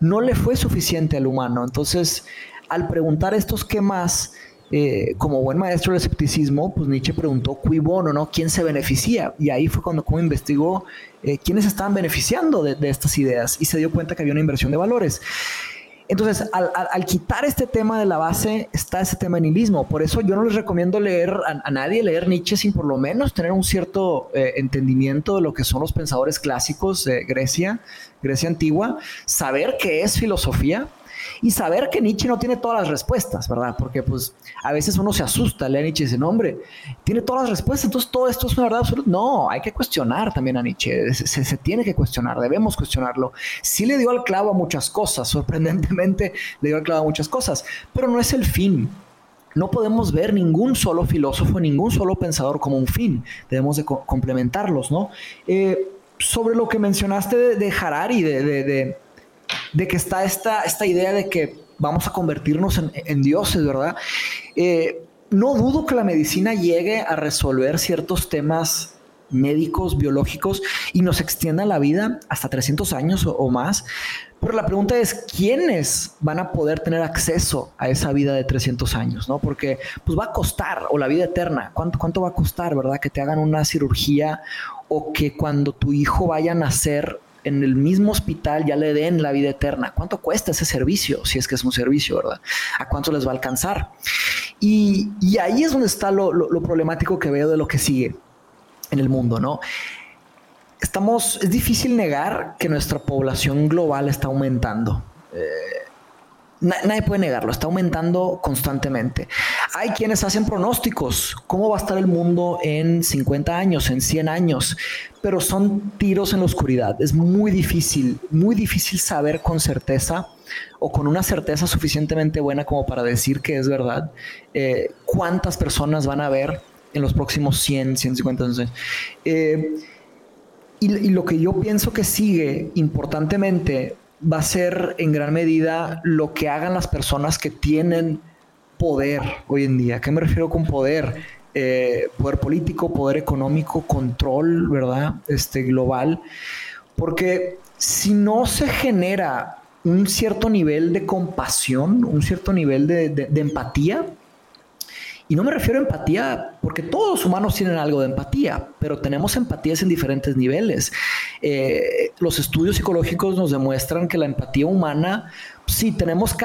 no le fue suficiente al humano. Entonces, al preguntar estos qué más, eh, como buen maestro del escepticismo, pues Nietzsche preguntó. ¿Quién se beneficia? Y ahí fue cuando como investigó eh, quiénes estaban beneficiando de, estas ideas y se dio cuenta que había una inversión de valores. Entonces, al, quitar este tema de la base, está ese tema de nihilismo. Por eso yo no les recomiendo leer a, nadie leer Nietzsche sin por lo menos tener un cierto eh, entendimiento de lo que son los pensadores clásicos de Grecia, Grecia antigua, saber qué es filosofía, y saber que Nietzsche no tiene todas las respuestas, ¿verdad? Porque pues a veces uno se asusta, lee a Nietzsche y dice, no, hombre, tiene todas las respuestas, entonces todo esto es una verdad absoluta. No, hay que cuestionar también a Nietzsche, se, tiene que cuestionar, debemos cuestionarlo. Sí le dio al clavo a muchas cosas, sorprendentemente <laughs> le dio al clavo a muchas cosas, pero no es el fin. No podemos ver ningún solo filósofo, ningún solo pensador como un fin. Debemos de complementarlos, ¿no? Eh, sobre lo que mencionaste de, Harari, de que está esta, esta idea de que vamos a convertirnos en, dioses, ¿verdad? Eh, no dudo que la medicina llegue a resolver ciertos temas médicos, biológicos, y nos extiendan la vida hasta 300 años o, más. Pero la pregunta es, ¿quiénes van a poder tener acceso a esa vida de 300 años? ¿no? Porque pues va a costar, o la vida eterna, ¿cuánto, cuánto va a costar, verdad? Que te hagan una cirugía o que cuando tu hijo vaya a nacer en el mismo hospital ya le den la vida eterna. ¿Cuánto cuesta ese servicio? Si es que es un servicio, ¿verdad? ¿A cuánto les va a alcanzar? Y, ahí es donde está lo, problemático que veo de lo que sigue en el mundo, ¿no? Estamos, es difícil negar que nuestra población global está aumentando. Eh, nadie puede negarlo, está aumentando constantemente. Hay quienes hacen pronósticos, cómo va a estar el mundo en 50 años, en 100 años, pero son tiros en la oscuridad. Es muy difícil, muy difícil saber con certeza o con una certeza suficientemente buena como para decir que es verdad eh, cuántas personas van a ver en los próximos 100, 150 años. Eh, y lo que yo pienso que sigue importantemente va a ser en gran medida lo que hagan las personas que tienen poder hoy en día. ¿A qué me refiero con poder? Eh, poder político, poder económico, control, ¿verdad? Este global. Porque si no se genera un cierto nivel de compasión, un cierto nivel de empatía, y no me refiero a empatía, porque todos los humanos tienen algo de empatía, pero tenemos empatías en diferentes niveles. Eh, los estudios psicológicos nos demuestran que la empatía humana, sí, tenemos,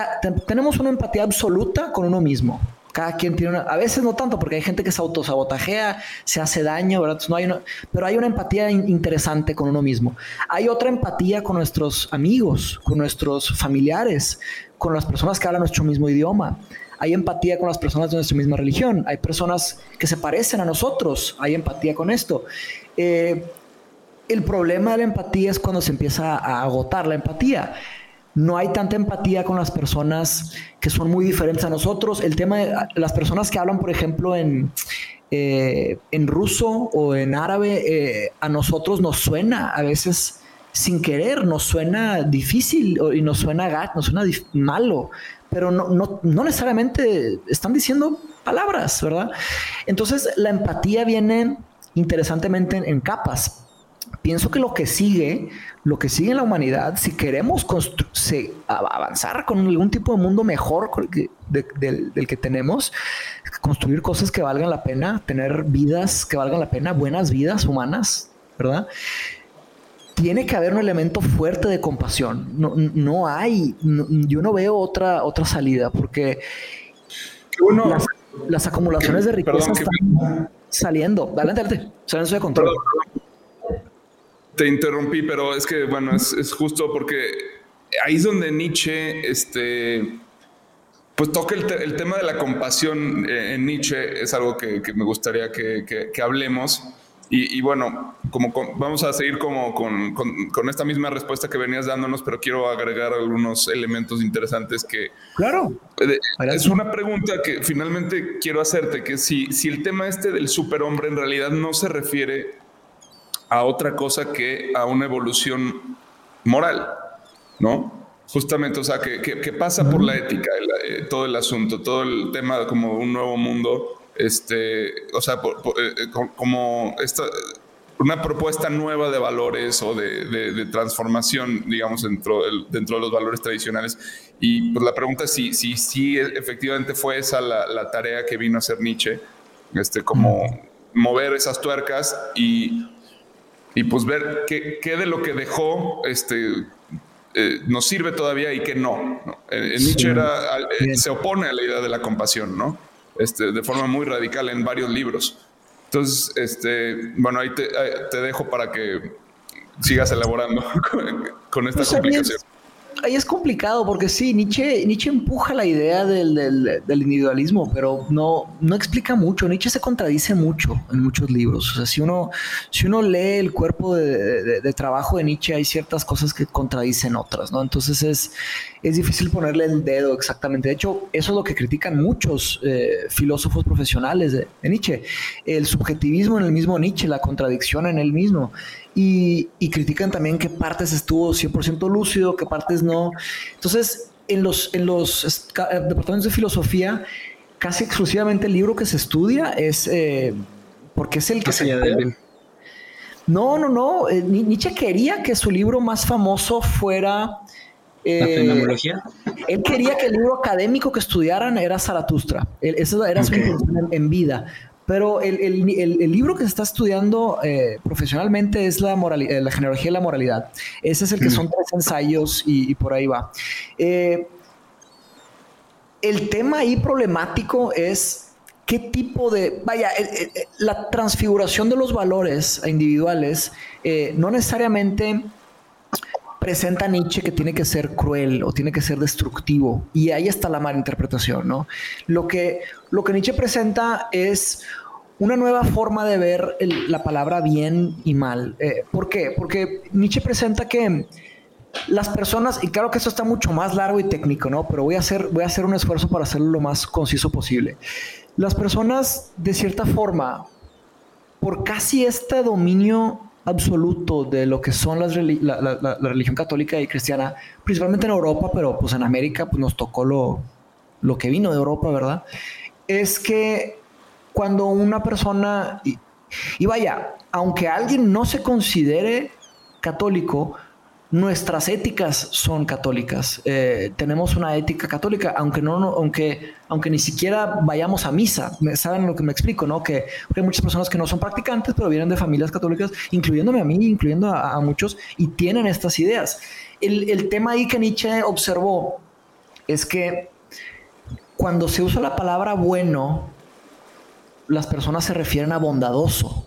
tenemos una empatía absoluta con uno mismo. Cada quien tiene una, a veces no tanto, porque hay gente que se autosabotajea, se hace daño, ¿verdad? no hay pero hay una empatía interesante con uno mismo. Hay otra empatía con nuestros amigos, con nuestros familiares, con las personas que hablan nuestro mismo idioma hay empatía con las personas de nuestra misma religión, hay personas que se parecen a nosotros, hay empatía con esto. Eh, el problema de la empatía es cuando se empieza a agotar la empatía. No hay tanta empatía con las personas que son muy diferentes a nosotros. El tema de las personas que hablan, por ejemplo, en, eh, en ruso o en árabe, eh, a nosotros nos suena a veces sin querer, nos suena difícil y nos suena gat, nos suena malo pero no, no, no, necesariamente están diciendo palabras, ¿verdad? Entonces la empatía viene interesantemente en, capas. Pienso que lo que sigue, lo que sigue en la humanidad, si queremos avanzar con algún tipo de mundo mejor del, del que tenemos, construir cosas que valgan la pena, tener vidas que valgan la pena, buenas vidas humanas, ¿verdad? Tiene que haber un elemento fuerte de compasión. No, no hay, yo no veo otra, otra salida porque las, acumulaciones de riqueza están saliendo. Adelante, adelante. Saliendo de control. Te interrumpí, pero es que, bueno, es, justo porque ahí es donde Nietzsche, este, pues toca el, tema de la compasión eh, en Nietzsche, es algo que, me gustaría que, que hablemos y, bueno, como vamos a seguir como con, con, esta misma respuesta que venías dándonos, pero quiero agregar algunos elementos interesantes que... Claro. es una pregunta que finalmente quiero hacerte, que si, si el tema este del superhombre en realidad no se refiere a otra cosa que a una evolución moral, ¿no? Justamente, o sea, que, que, pasa por la ética, eh, todo el asunto, todo el tema como un nuevo mundo este, o sea, eh, eh, como esta, una propuesta nueva de valores o de, transformación, digamos, dentro, dentro de los valores tradicionales. Y pues la pregunta es si, si, si efectivamente fue esa la, tarea que vino a hacer Nietzsche, este, como mover esas tuercas y, y pues ver qué, qué, de lo que dejó este, eh, nos sirve todavía y qué no. Nietzsche era, se opone a la idea de la compasión, ¿no? Este, de forma muy radical en varios libros. Entonces, este, bueno, ahí te, dejo para que sigas elaborando <laughs> con, esta pues complicación ahí es complicado porque sí, Nietzsche, Nietzsche empuja la idea del, del, individualismo, pero no, no explica mucho. Nietzsche se contradice mucho en muchos libros. O sea, si uno, si uno lee el cuerpo de, trabajo de Nietzsche, hay ciertas cosas que contradicen otras, ¿no? Entonces es, es difícil ponerle el dedo exactamente. De hecho, eso es lo que critican muchos eh, filósofos profesionales de, Nietzsche. El subjetivismo en el mismo Nietzsche, la contradicción en él mismo. Y, critican también qué partes estuvo 100% lúcido, qué partes no. Entonces, en los, en los eh, departamentos de filosofía, casi exclusivamente el libro que se estudia es, eh, porque es el que se... No, no, no. Eh, Nietzsche quería que su libro más famoso fuera... ¿La fenomenología? Él quería que el libro académico que estudiaran era Zaratustra. Esa era su intención en vida. Pero el, libro que se está estudiando eh, profesionalmente es la, eh, la genealogía y la moralidad. Ese es el que son tres ensayos y, por ahí va. Eh, el tema ahí problemático es qué tipo de, vaya, la transfiguración de los valores individuales no necesariamente presenta a Nietzsche que tiene que ser cruel o tiene que ser destructivo. Y ahí está la mala interpretación, ¿no? Lo que, lo que Nietzsche presenta es una nueva forma de ver la palabra bien y mal. Eh, ¿Por qué? Porque Nietzsche presenta que las personas, y claro que esto está mucho más largo y técnico, ¿no? Pero voy a hacer, voy a hacer un esfuerzo para hacerlo lo más conciso posible. Las personas, de cierta forma, por casi este dominio absoluto de lo que son las la, religión católica y cristiana, principalmente en Europa, pero pues en América pues nos tocó lo, lo que vino de Europa, ¿verdad? Es que cuando una persona, y, vaya, aunque alguien no se considere católico, nuestras éticas son católicas. Eh, tenemos una ética católica, aunque no, aunque, aunque ni siquiera vayamos a misa. ¿Saben lo que me explico? ¿no? Que hay muchas personas que no son practicantes, pero vienen de familias católicas, incluyéndome a mí, incluyendo a, muchos, y tienen estas ideas. El, el tema ahí que Nietzsche observó es que cuando se usa la palabra bueno, las personas se refieren a bondadoso.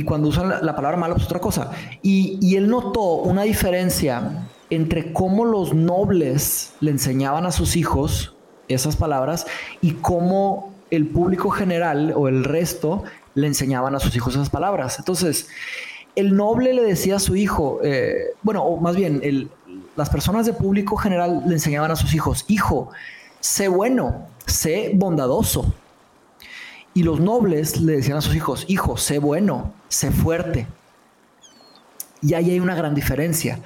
Y cuando usan la, palabra malo, pues otra cosa. Y, él notó una diferencia entre cómo los nobles le enseñaban a sus hijos esas palabras y cómo el público general o el resto le enseñaban a sus hijos esas palabras. Entonces, el noble le decía a su hijo, eh, bueno, o más bien, las personas de público general le enseñaban a sus hijos, hijo, sé bueno, sé bondadoso. Y los nobles le decían a sus hijos, hijo, sé bueno, sé fuerte. Y ahí hay una gran diferencia.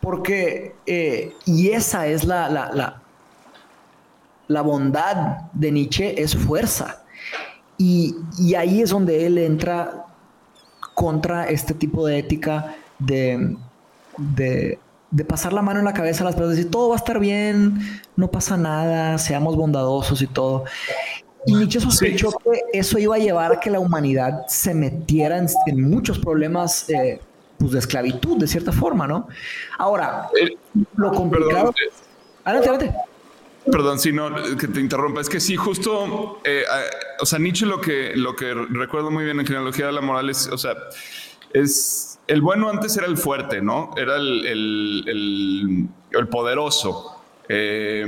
Porque, eh, y esa es la, la, la, bondad de Nietzsche, es fuerza. Y, ahí es donde él entra contra este tipo de ética de, de, de pasar la mano en la cabeza a las personas, decir, todo va a estar bien, no pasa nada, seamos bondadosos y todo. Y Nietzsche sospechó que eso iba a llevar a que la humanidad se metiera en, muchos problemas eh, pues de esclavitud, de cierta forma, ¿no? Ahora, lo complicado... Perdón, adelante, adelante. Perdón, si no, que te interrumpa. Es que sí, justo, eh, o sea, Nietzsche lo que, lo que recuerdo muy bien en genealogía de la moral es, o sea, es el bueno antes era el fuerte, ¿no? Era el, el, el poderoso. Eh,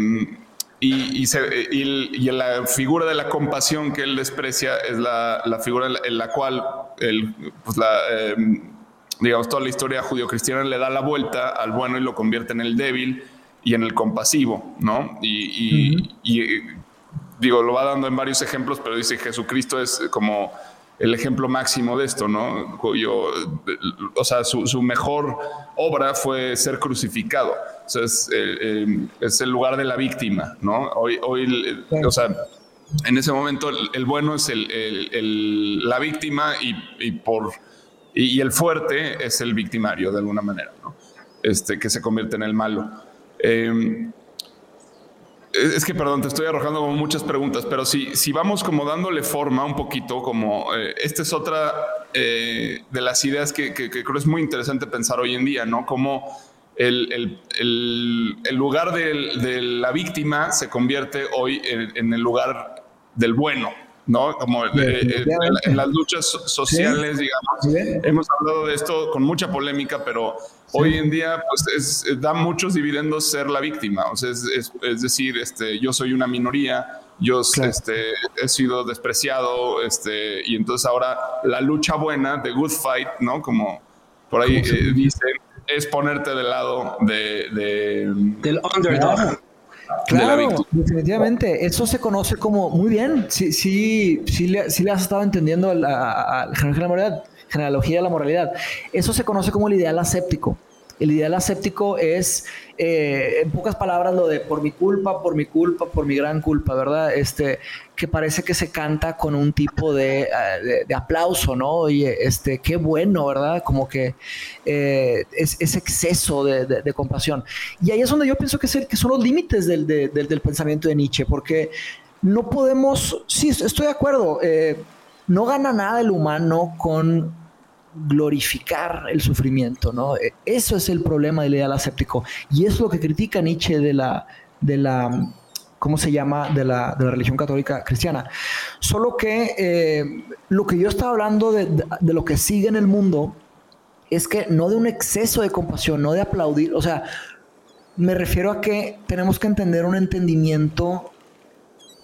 y, y, la figura de la compasión que él desprecia es la, figura en la, cual, pues la, em, digamos, toda la historia judio-cristiana le da la vuelta al bueno y lo convierte en el débil y en el compasivo, ¿no? Y, digo, lo va dando en varios ejemplos, pero dice Jesucristo es como el ejemplo máximo de esto, ¿no? o sea, su, mejor obra fue ser crucificado. O sea, es, eh, eh, es, el lugar de la víctima, ¿no? Hoy, hoy o sea, en ese momento el, bueno es el, la víctima y, por, y, el fuerte es el victimario de alguna manera, ¿no? Este, que se convierte en el malo. Eh, es que, perdón, te estoy arrojando como muchas preguntas, pero si, si vamos como dándole forma un poquito, como eh, esta es otra eh, de las ideas que, creo es muy interesante pensar hoy en día, ¿no? Como el, lugar de la víctima se convierte hoy en, el lugar del bueno, ¿no? Como eh, en, las luchas sociales, digamos. Hemos hablado de esto con mucha polémica, pero hoy en día pues da muchos dividendos ser la víctima. O sea, es, decir, este, yo soy una minoría, yo este, he sido despreciado, este, y entonces ahora la lucha buena, the good fight, ¿no? Como por ahí eh, dicen, es ponerte del lado de, del underdog. Claro, definitivamente. Eso se conoce como muy bien. Sí, sí, sí, le, has estado entendiendo la, genealogía de la moralidad. Eso se conoce como el ideal aséptico. El ideal aséptico es, eh, en pocas palabras, lo de por mi culpa, por mi culpa, por mi gran culpa, ¿verdad? Este, que parece que se canta con un tipo de, eh, aplauso, ¿no? Oye, este, qué bueno, ¿verdad? Como que eh, es, exceso de, compasión. Y ahí es donde yo pienso que, son los límites del, del, pensamiento de Nietzsche, porque no podemos, sí, estoy de acuerdo, no gana nada el humano con glorificar el sufrimiento, ¿no? E, eso es el problema del ideal aséptico. Y es lo que critica Nietzsche de la, de la ¿cómo se llama? De la, de la religión católica cristiana. Solo que eh, lo que yo estaba hablando de, de, lo que sigue en el mundo es que no de un exceso de compasión, no de aplaudir, o sea, me refiero a que tenemos que entender un entendimiento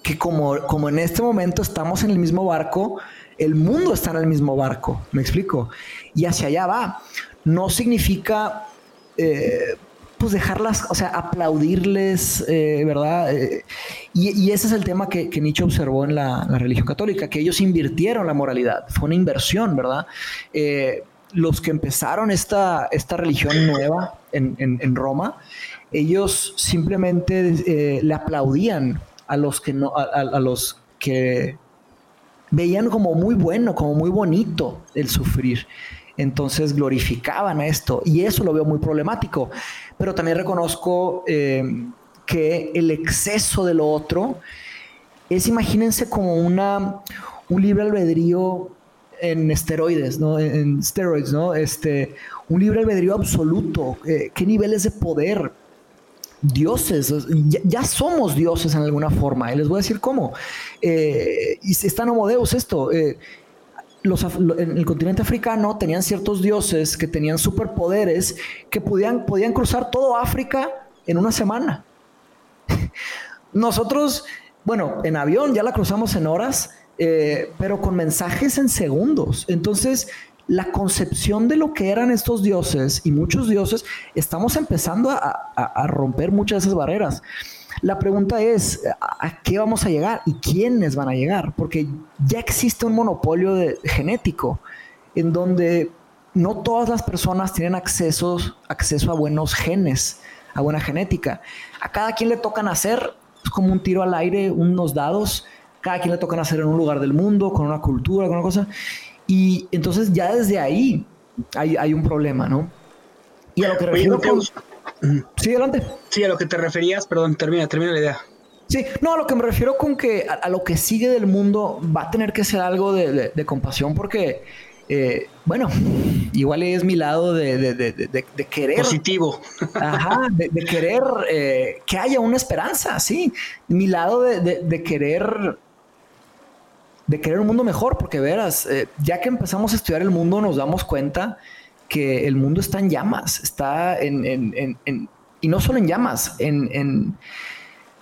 que como, como en este momento estamos en el mismo barco, el mundo está en el mismo barco, me explico, y hacia allá va. No significa, eh, pues dejarlas, o sea, aplaudirles, eh, ¿verdad? Eh, y, ese es el tema que, Nietzsche observó en la, religión católica, que ellos invirtieron la moralidad, fue una inversión, ¿verdad? los que empezaron esta, esta religión nueva en, Roma, ellos simplemente le aplaudían a los que no, a los que veían como muy bueno, como muy bonito el sufrir. Entonces glorificaban esto y eso lo veo muy problemático. Pero también reconozco eh, que el exceso de lo otro es, imagínense, como una, un libre albedrío en esteroides, ¿no? En steroids, ¿no? Este, un libre albedrío absoluto. Eh, ¿Qué niveles de poder dioses, ya, somos dioses en alguna forma, y les voy a decir cómo. Eh, y está en esto. Eh, los, en el continente africano tenían ciertos dioses que tenían superpoderes que podían, podían cruzar todo África en una semana. <laughs> Nosotros, bueno, en avión ya la cruzamos en horas, eh, pero con mensajes en segundos. Entonces, la concepción de lo que eran estos dioses y muchos dioses, estamos empezando a, romper muchas de esas barreras. La pregunta es, ¿a qué vamos a llegar y quiénes van a llegar? Porque ya existe un monopolio genético en donde no todas las personas tienen acceso, a buenos genes, a buena genética. A cada quien le toca nacer es como un tiro al aire, unos dados. Cada quien le toca nacer en un lugar del mundo, con una cultura, con una cosa. Y entonces ya desde ahí hay, un problema, ¿no? Y a lo que refiero Sí, adelante. Sí, a lo que te referías, perdón, termina, termina la idea. Sí, no, a lo que me refiero con que a, lo que sigue del mundo va a tener que ser algo de, compasión porque, eh, bueno, igual es mi lado de, querer. Positivo. Ajá, de, querer eh, que haya una esperanza, sí. Mi lado de, querer de querer un mundo mejor, porque verás, eh, ya que empezamos a estudiar el mundo nos damos cuenta que el mundo está en llamas, está en, en, en, y no solo en llamas, en,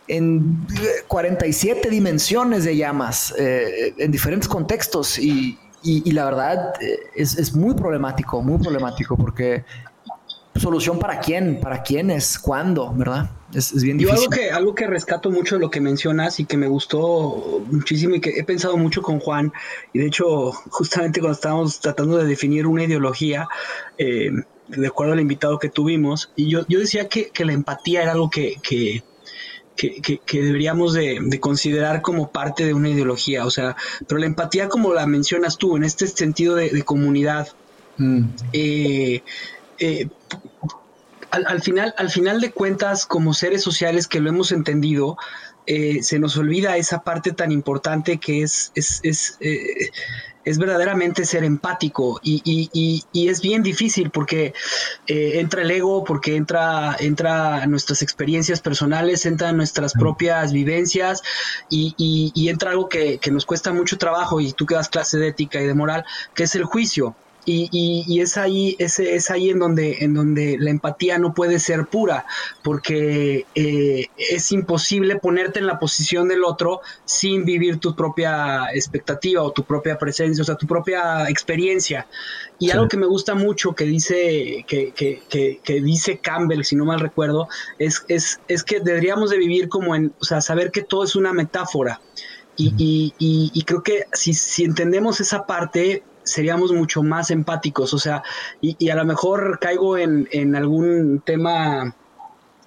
en, 47 dimensiones de llamas, eh, en diferentes contextos, y, y, la verdad eh, es, es, muy problemático, muy problemático, porque solución para quién, para quiénes, cuándo, ¿verdad? Es, bien difícil. Yo algo que, algo que rescato mucho de lo que mencionas y que me gustó muchísimo y que he pensado mucho con Juan, y de hecho, justamente cuando estábamos tratando de definir una ideología, eh, de acuerdo al invitado que tuvimos, y yo, yo decía que, la empatía era algo que, que que, deberíamos de, considerar como parte de una ideología, o sea, pero la empatía como la mencionas tú, en este sentido de, comunidad, mm. eh, eh, al, final, al final de cuentas, como seres sociales que lo hemos entendido, eh, se nos olvida esa parte tan importante que es, es, es, eh, verdaderamente ser empático y, es bien difícil porque entra el ego, porque entra, entra nuestras experiencias personales, entra nuestras propias vivencias y, entra algo que, que, nos cuesta mucho trabajo y tú que das clase de ética y de moral, que es el juicio. Y, y, es ahí, es, es, ahí en donde, en donde la empatía no puede ser pura, porque eh, es imposible ponerte en la posición del otro sin vivir tu propia expectativa o tu propia presencia, o sea, tu propia experiencia. Y algo que me gusta mucho que dice, que, que, que, que, dice Campbell, si no mal recuerdo, es, es, es que deberíamos de vivir como en, o sea, saber que todo es una metáfora. Y, creo que si, si entendemos esa parte, seríamos mucho más empáticos, o sea, y, a lo mejor caigo en, en algún tema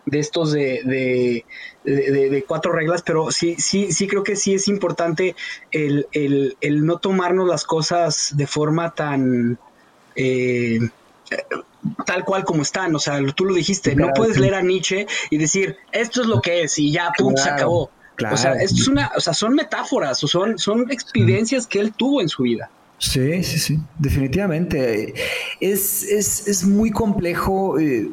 de estos de, de, cuatro reglas, pero sí, sí, sí creo que sí es importante el, no tomarnos las cosas de forma tan eh, tal cual como están. O sea, tú lo dijiste, no puedes leer a Nietzsche y decir esto es lo que es y ya, punto, se acabó. O sea, esto es una, o sea, son metáforas, o son, son experiencias que él tuvo en su vida. Sí, sí, sí, definitivamente. Es, es, es muy complejo. Eh,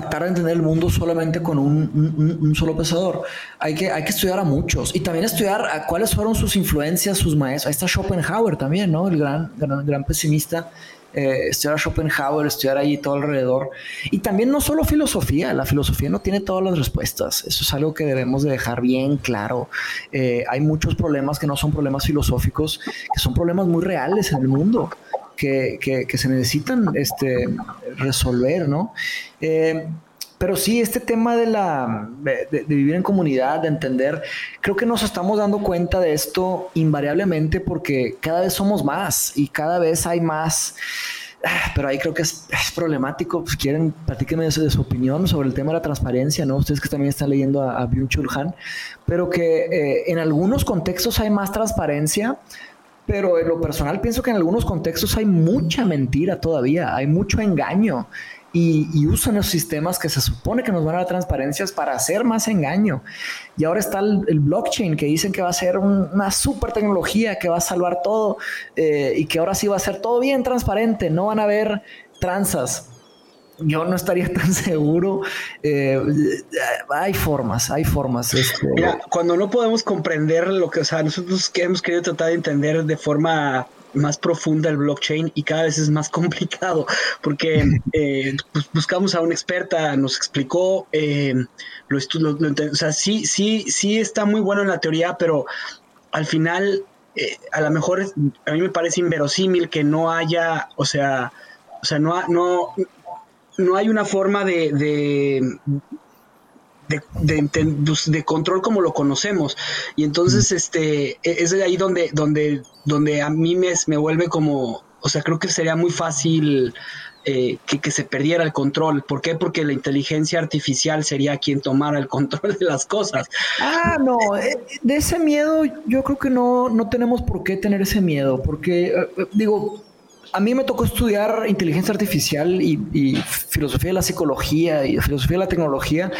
tratar de entender el mundo solamente con un, solo pensador. Hay que, hay que estudiar a muchos y también estudiar a cuáles fueron sus influencias, sus maestros. Ahí está Schopenhauer también, ¿no? El gran, gran, pesimista. Eh, estudiar Schopenhauer, estudiar ahí todo alrededor. Y también no solo filosofía, la filosofía no tiene todas las respuestas. Eso es algo que debemos de dejar bien claro. Eh, hay muchos problemas que no son problemas filosóficos, que son problemas muy reales en el mundo que, se necesitan este, resolver, ¿no? Eh, pero sí, este tema de, la, de, vivir en comunidad, de entender, creo que nos estamos dando cuenta de esto invariablemente porque cada vez somos más y cada vez hay más ah, pero ahí creo que es, problemático. Si quieren, platíquenme de su, de su, opinión sobre el tema de la transparencia, ¿no? Ustedes que también están leyendo a, a Byung-Chul Han, pero que eh, en algunos contextos hay más transparencia, pero en lo personal pienso que en algunos contextos hay mucha mentira todavía, hay mucho engaño y, usan esos sistemas que se supone que nos van a dar transparencias para hacer más engaño. Y ahora está el, blockchain que dicen que va a ser una super tecnología que va a salvar todo eh, y que ahora sí va a ser todo bien transparente, no van a haber tranzas yo no estaría <laughs> tan seguro. Eh, hay formas, hay formas. Este, cuando no podemos comprender lo que, o sea, nosotros que hemos querido tratar de entender de forma más profunda el blockchain y cada vez es más <laughs> complicado porque eh, pues, buscamos a una experta, nos explicó, eh, lo, o sea, sí, sí, sí está muy bueno en la teoría, pero al final a lo mejor a mí me parece inverosímil que no haya, o sea, o sea, no, no, no hay una forma de, de, control como lo conocemos. Y entonces, este, e, es ahí donde, donde, donde a mí me, me vuelve como, o sea, creo que sería muy fácil eh, que, se perdiera el control. ¿Por qué? Porque la inteligencia artificial sería quien tomara el <laughs> control de las cosas. Ah, no, eh, de ese miedo yo creo que no, no tenemos por qué tener ese miedo, porque eh, digo, a mí me tocó estudiar inteligencia artificial y, filosofía de la psicología y filosofía de la tecnología.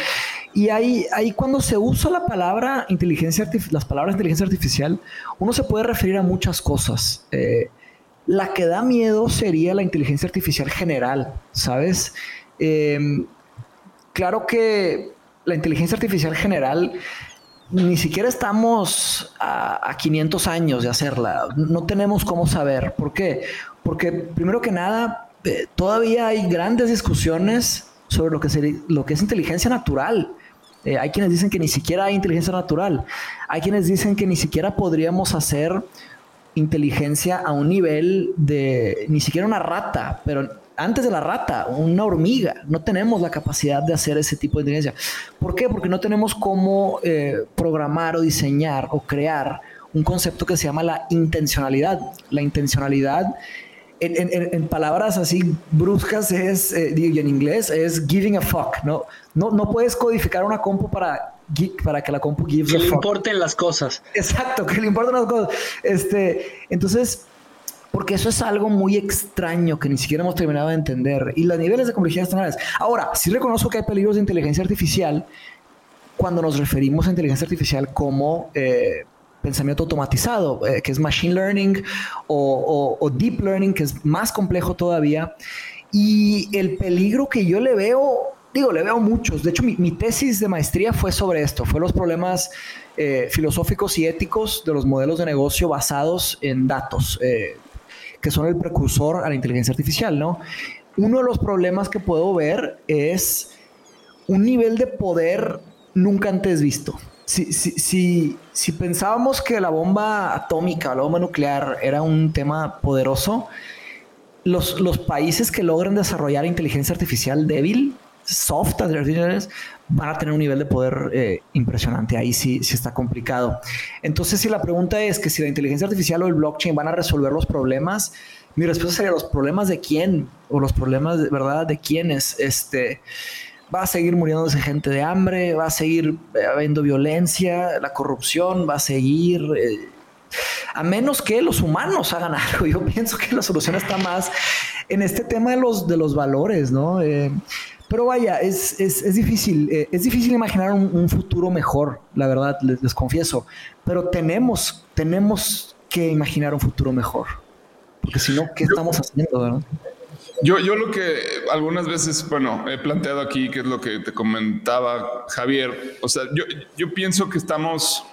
Y ahí, ahí cuando se usa la palabra inteligencia las palabras inteligencia artificial, uno se puede referir a muchas cosas. Eh, la que da miedo sería la inteligencia artificial general, ¿sabes? Em, claro que la inteligencia artificial general ni siquiera estamos a, a, 500 años de hacerla. No tenemos cómo saber. ¿Por qué? Porque primero que nada, eh, todavía hay grandes discusiones sobre lo que, lo que es inteligencia natural. Eh, hay quienes dicen que ni siquiera hay inteligencia natural. Hay quienes dicen que ni siquiera podríamos hacer inteligencia a un nivel de ni siquiera una rata, pero antes de la rata, una hormiga. No tenemos la capacidad de hacer ese tipo de inteligencia. ¿Por qué? Porque no tenemos cómo eh, programar o diseñar o crear un concepto que se llama la intencionalidad. La intencionalidad en, palabras así bruscas es, eh, y en inglés, es giving a fuck, ¿no? No, no puedes codificar una compu para, para que la compu gives que le importen las cosas. Exacto, que le importen las cosas. Este, entonces, porque eso es algo muy extraño que ni siquiera hemos terminado de entender y los niveles de complejidad están altos. Ahora, sí reconozco que hay peligros de inteligencia artificial cuando nos referimos a inteligencia artificial como eh, pensamiento automatizado, eh, que es machine learning o, deep learning, que es más complejo todavía. Y el peligro que yo le veo, digo, le veo muchos. De hecho, mi, tesis de maestría fue sobre esto, fue los problemas eh, filosóficos y éticos de los modelos de negocio basados en datos, eh, que son el precursor a la inteligencia artificial, ¿no? Uno de los problemas que puedo ver es un nivel de poder nunca antes visto si, si, si, pensábamos que la bomba atómica, la bomba nuclear era un tema poderoso, los, los países que logran desarrollar inteligencia artificial débil soft, van a tener un nivel de poder eh, impresionante. Ahí sí, sí está complicado. Entonces, si la pregunta es que si la inteligencia artificial o el blockchain van a resolver los problemas, mi respuesta sería los problemas de quién o los problemas de verdad de quiénes. Este va a seguir muriéndose gente de hambre, va a seguir eh, habiendo violencia, la corrupción va a seguir. Eh, a menos que los humanos hagan <laughs> algo. Yo pienso que la solución está más en este tema de los, de los valores, ¿no? Pero vaya, es, difícil, eh, es difícil imaginar un, futuro mejor, la verdad, les, confieso. Pero tenemos, tenemos que imaginar un futuro mejor. Porque si no, ¿qué estamos haciendo? Yo, yo lo que algunas veces, bueno, he planteado aquí, que es lo que te comentaba Javier, o sea, yo, yo pienso que estamos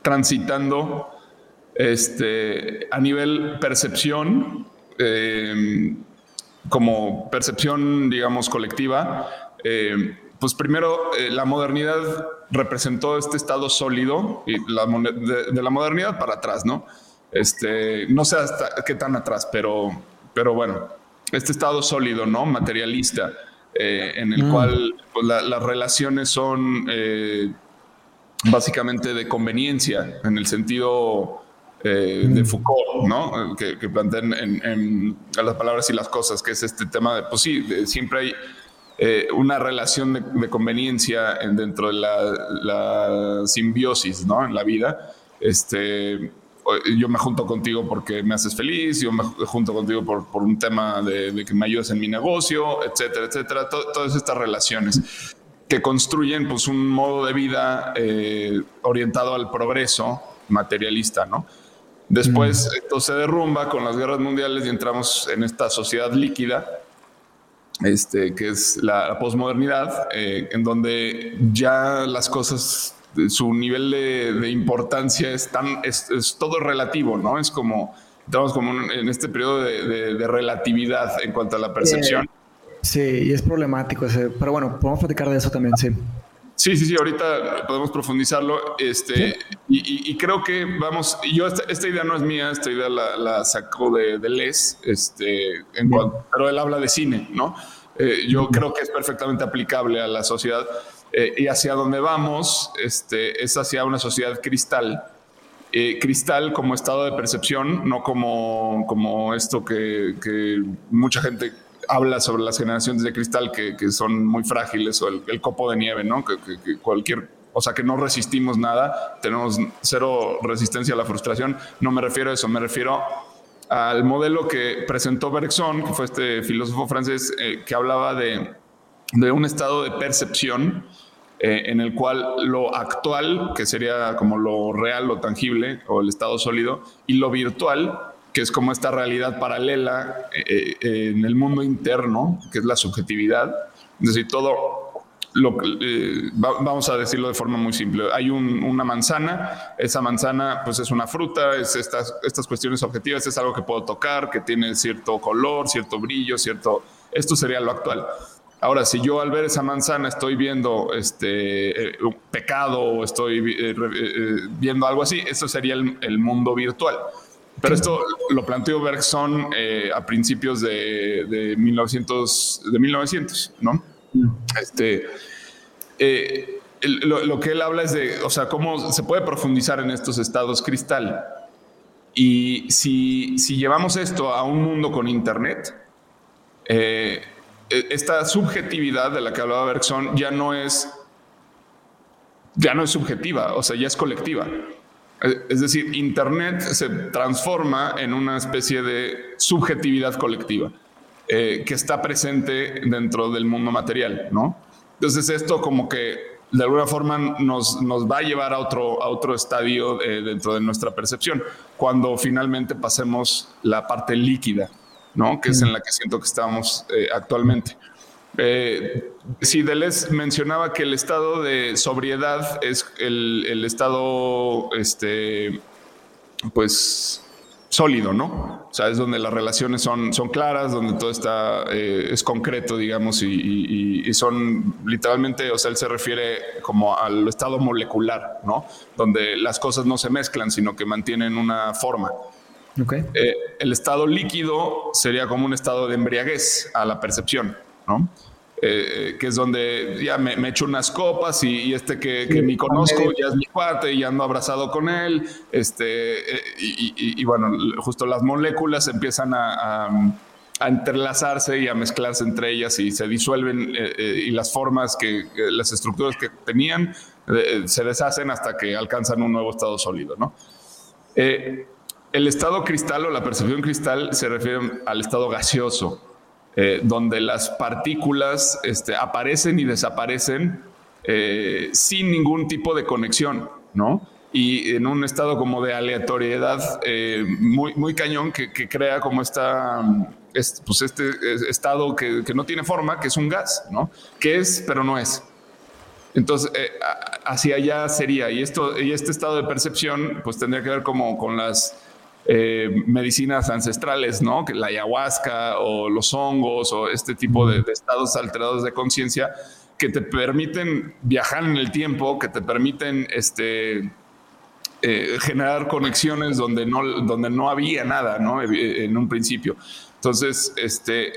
transitando este, a nivel percepción, eh, como percepción, digamos, colectiva, eh, pues primero eh, la modernidad representó este estado sólido y de, la modernidad para atrás, ¿no? Este, no sé hasta qué tan atrás, pero, pero bueno, este estado sólido, ¿no? Materialista, eh, en el mm. cual pues, las relaciones son básicamente de conveniencia, en el sentido eh, de Foucault, ¿no? Que, que plantean en, las palabras y las cosas, que es este tema de, pues sí, siempre hay eh, una relación de, conveniencia dentro de la, simbiosis, ¿no? En la vida. Este, yo me junto contigo porque me haces feliz, yo me junto contigo por, por un tema de, que me ayudas en mi negocio, etcétera, etcétera. todas estas relaciones que construyen pues un modo de vida eh, orientado al progreso materialista, ¿no? Después mm. esto se derrumba con las guerras mundiales y entramos en esta sociedad líquida, este, que es la, posmodernidad, eh, en donde ya las cosas, su nivel de, importancia es, tan, es, todo relativo, ¿no? Es como, estamos como en este periodo de, relatividad en cuanto a la percepción. Sí, y es problemático, ese, pero bueno, podemos platicar de eso también, sí. Sí, sí, sí, ahorita podemos profundizarlo. Este, y, creo que vamos, yo esta, idea no es mía, esta idea la, sacó de, Les, este, en pero él habla de cine, ¿no? Eh, yo creo que es perfectamente aplicable a la sociedad eh, y hacia donde vamos este, es hacia una sociedad cristal. Eh, cristal como estado de percepción, no como, como esto que, que mucha gente habla sobre las generaciones de cristal que, que son muy frágiles o el, copo de nieve, ¿no? Que, cualquier, o sea, que no resistimos nada, tenemos cero resistencia a la frustración. No me refiero a eso, me refiero al modelo que presentó Bergson, que fue este filósofo francés eh, que hablaba de, de, un estado de percepción eh, en el cual lo actual, que sería como lo real, lo tangible o el estado sólido, y lo virtual, que es como esta realidad paralela eh, eh, en el mundo interno, que es la subjetividad. Es decir, todo lo eh, vamos a decirlo de forma muy simple. Hay una manzana, esa manzana pues es una fruta, es estas, estas cuestiones objetivas, es algo que puedo tocar, que tiene cierto color, cierto brillo, cierto... Esto sería lo actual. Ahora, si yo al ver esa manzana estoy viendo este un pecado estoy viendo algo así, eso sería el mundo virtual. Pero esto lo planteó Bergson eh, a principios de, de, 1900, de 1900, ¿no? Este, eh, lo, que él habla es de, o sea, cómo se puede profundizar en estos estados cristal. Y si, si llevamos esto a un mundo con Internet, eh, esta subjetividad de la que hablaba Bergson ya no es ya no es subjetiva, o sea, ya es colectiva. Es decir, Internet se transforma en una especie de subjetividad colectiva eh, que está presente dentro del mundo material, ¿no? Entonces esto como que de alguna forma nos, nos va a llevar a otro, a otro estadio eh, dentro de nuestra percepción, cuando finalmente pasemos la parte líquida, ¿no? Que es en la que siento que estamos eh, actualmente. Eh, sí, Deleuze mencionaba que el estado de sobriedad es el, estado, este, pues, sólido, ¿no? O sea, es donde las relaciones son, son claras, donde todo está, eh, es concreto, digamos, y, son literalmente, o sea, él se refiere como al estado molecular, ¿no? Donde las cosas no se mezclan, sino que mantienen una forma. Okay. Eh, el estado líquido sería como un estado de embriaguez a la percepción. eh, que es donde ya me, echo unas copas y, este que, ni conozco ya es mi cuate y ando abrazado con él. Este, eh, y, bueno, justo las moléculas empiezan a, entrelazarse y a mezclarse entre ellas y se disuelven y las formas que, las estructuras que tenían se deshacen hasta que alcanzan un nuevo estado sólido, ¿no? El estado cristal o la percepción cristal se refiere al estado gaseoso, eh, donde las partículas este, aparecen y desaparecen eh, sin ningún tipo de conexión, ¿no? Y en un estado como de aleatoriedad eh, muy, muy cañón que, crea como esta, pues este estado que, no tiene forma, que es un gas, ¿no? Que es, pero no es. Entonces, hacia allá sería. Y, esto, y este estado de percepción, pues tendría que ver como con las eh, medicinas ancestrales, ¿no? Que la ayahuasca o los hongos o este tipo de, estados alterados de conciencia que te permiten viajar en el tiempo, que te permiten este, eh, generar conexiones donde no, donde no había nada, ¿no? En un principio. Entonces, este,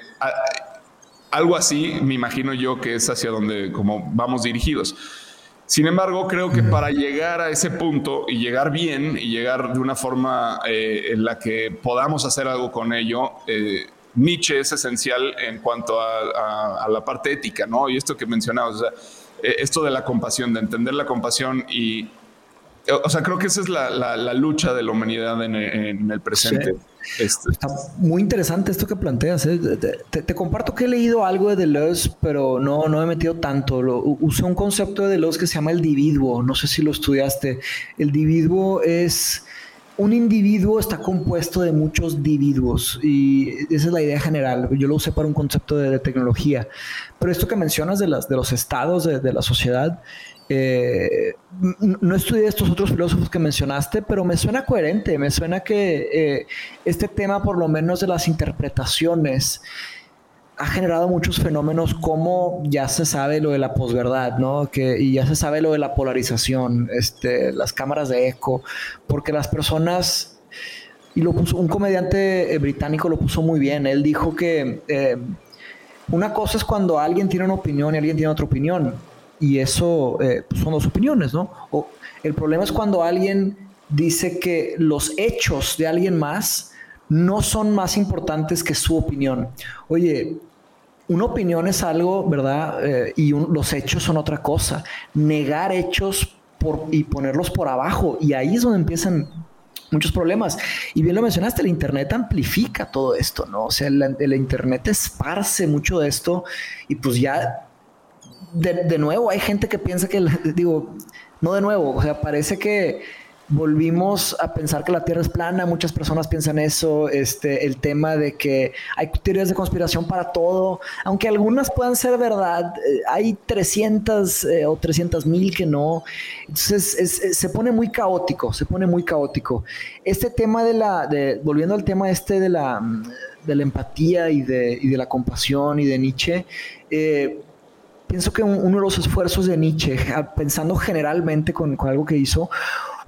algo así me imagino yo que es hacia donde como vamos dirigidos. Sin embargo, creo que para llegar a ese punto y llegar bien y llegar de una forma eh, en la que podamos hacer algo con ello, eh, Nietzsche es esencial en cuanto a, la parte ética, ¿no? Y esto que mencionabas, o sea, eh, esto de la compasión, de entender la compasión y o sea, creo que esa es la, lucha de la humanidad en, el presente. Este. Está muy interesante esto que planteas. ¿eh? Te, comparto que he leído algo de Deleuze, pero no, no he metido tanto. Lo, usé un concepto de Deleuze que se llama el dividuo. No sé si lo estudiaste. El dividuo es... Un individuo está compuesto de muchos individuos y esa es la idea general. Yo lo usé para un concepto de, tecnología. Pero esto que mencionas de, las, de los estados de, de la sociedad, eh, no estudié estos otros filósofos que mencionaste, pero me suena coherente, me suena que eh, este tema, por lo menos de las interpretaciones, ha generado muchos fenómenos como ya se sabe lo de la posverdad, ¿no? Que, y ya se sabe lo de la polarización, este, las cámaras de eco, porque las personas, y lo puso, un comediante eh, británico lo puso muy bien, él dijo que una cosa es cuando alguien tiene una opinión y alguien tiene otra opinión y eso eh, pues, son dos opiniones, ¿no? O el problema es cuando alguien dice que los hechos de alguien más no son más importantes que su opinión. Oye, una opinión es algo, ¿verdad? Eh, y los hechos son otra cosa. Negar hechos y ponerlos por abajo. Y ahí es donde empiezan muchos problemas. Y bien lo mencionaste, el Internet amplifica todo esto, ¿no? O sea, el, el Internet esparce mucho de esto y pues ya de, nuevo, hay gente que piensa que, digo, no de nuevo, o sea, parece que volvimos a pensar que la Tierra es plana, muchas personas piensan eso, este, el tema de que hay teorías de conspiración para todo, aunque algunas puedan ser verdad, eh, hay 300 eh, o 300 mil que no, entonces se pone muy caótico, se pone muy caótico. Este tema de la, de, volviendo al tema este de la, de la empatía y de, y de la compasión y de Nietzsche, eh, pienso que uno de los esfuerzos de Nietzsche, pensando generalmente con, algo que hizo,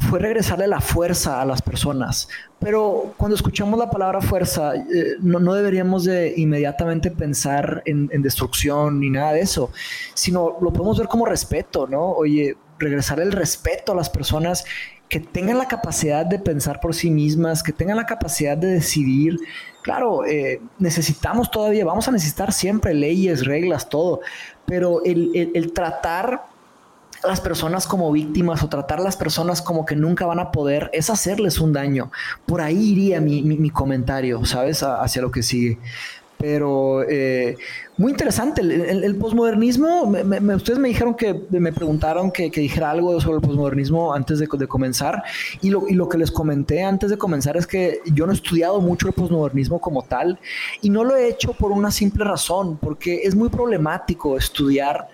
fue regresarle la fuerza a las personas. Pero cuando escuchamos la palabra fuerza, eh, no, deberíamos de inmediatamente pensar en, destrucción ni nada de eso, sino lo podemos ver como respeto, ¿no? Oye, regresar el respeto a las personas que tengan la capacidad de pensar por sí mismas, que tengan la capacidad de decidir. Claro, eh, necesitamos todavía, vamos a necesitar siempre leyes, reglas, todo, pero el, tratar a las personas como víctimas o tratar a las personas como que nunca van a poder es hacerles un daño. Por ahí iría mi, comentario, ¿sabes? hacia lo que sigue. Pero eh, muy interesante, el, posmodernismo, ustedes me dijeron que, me preguntaron que, dijera algo sobre el posmodernismo antes de, comenzar y lo, y lo, que les comenté antes de comenzar es que yo no he estudiado mucho el posmodernismo como tal y no lo he hecho por una simple razón, porque es muy problemático estudiar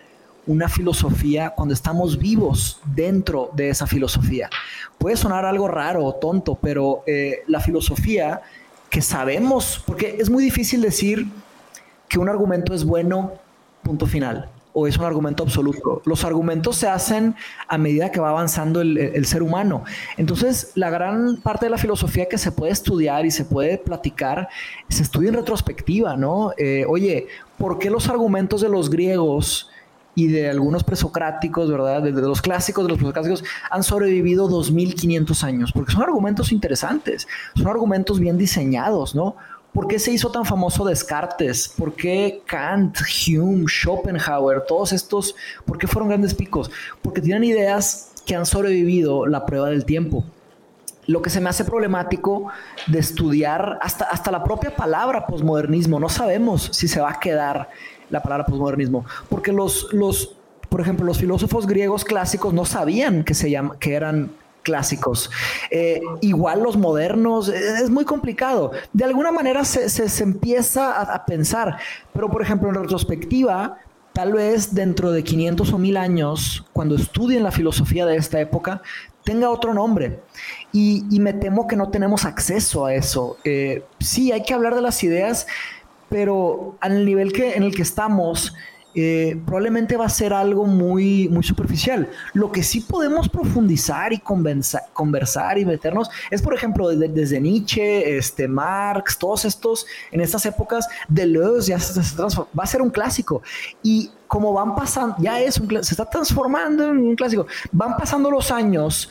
una filosofía cuando estamos vivos dentro de esa filosofía. Puede sonar algo raro o tonto, pero eh, la filosofía que sabemos, porque es muy difícil decir que un argumento es bueno, punto final. o es un argumento absoluto. Los argumentos se hacen a medida que va avanzando el, ser humano. Entonces, la gran parte de la filosofía que se puede estudiar y se puede platicar, se estudia en retrospectiva, ¿no? Eh, oye, ¿por qué los argumentos de los griegos y de algunos presocráticos, ¿verdad? De, los clásicos, de los presocráticos, han sobrevivido 2500 años, porque son argumentos interesantes, son argumentos bien diseñados, ¿no? ¿Por qué se hizo tan famoso Descartes? ¿Por qué Kant, Hume, Schopenhauer, todos estos, por qué fueron grandes picos? Porque tienen ideas que han sobrevivido la prueba del tiempo. Lo que se me hace problemático de estudiar hasta, hasta la propia palabra posmodernismo, no sabemos si se va a quedar la palabra posmodernismo, porque los, los, por ejemplo, los filósofos griegos clásicos no sabían que, se llama, que eran clásicos. Eh, igual los modernos, es muy complicado. De alguna manera se, se, empieza a, a, pensar, pero por ejemplo en retrospectiva, tal vez dentro de 500 o 1000 años, cuando estudien la filosofía de esta época, tenga otro nombre. Y, y me temo que no tenemos acceso a eso. Eh, sí, hay que hablar de las ideas, pero al nivel que, en el que estamos, eh, probablemente va a ser algo muy, muy superficial. Lo que sí podemos profundizar y conversar y meternos es, por ejemplo, desde, Nietzsche, este, Marx, todos estos, en estas épocas, Deleuze ya se, va a ser un clásico. Y como van pasando, ya es un se está transformando en un clásico. Van pasando los años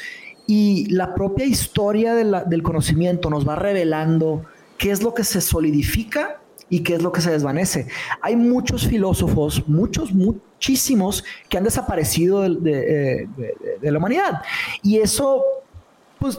y la propia historia del conocimiento nos va revelando qué es lo que se solidifica y qué es lo que se desvanece. Hay muchos filósofos, muchos, muchísimos, que han desaparecido de, la humanidad. Y eso, pues,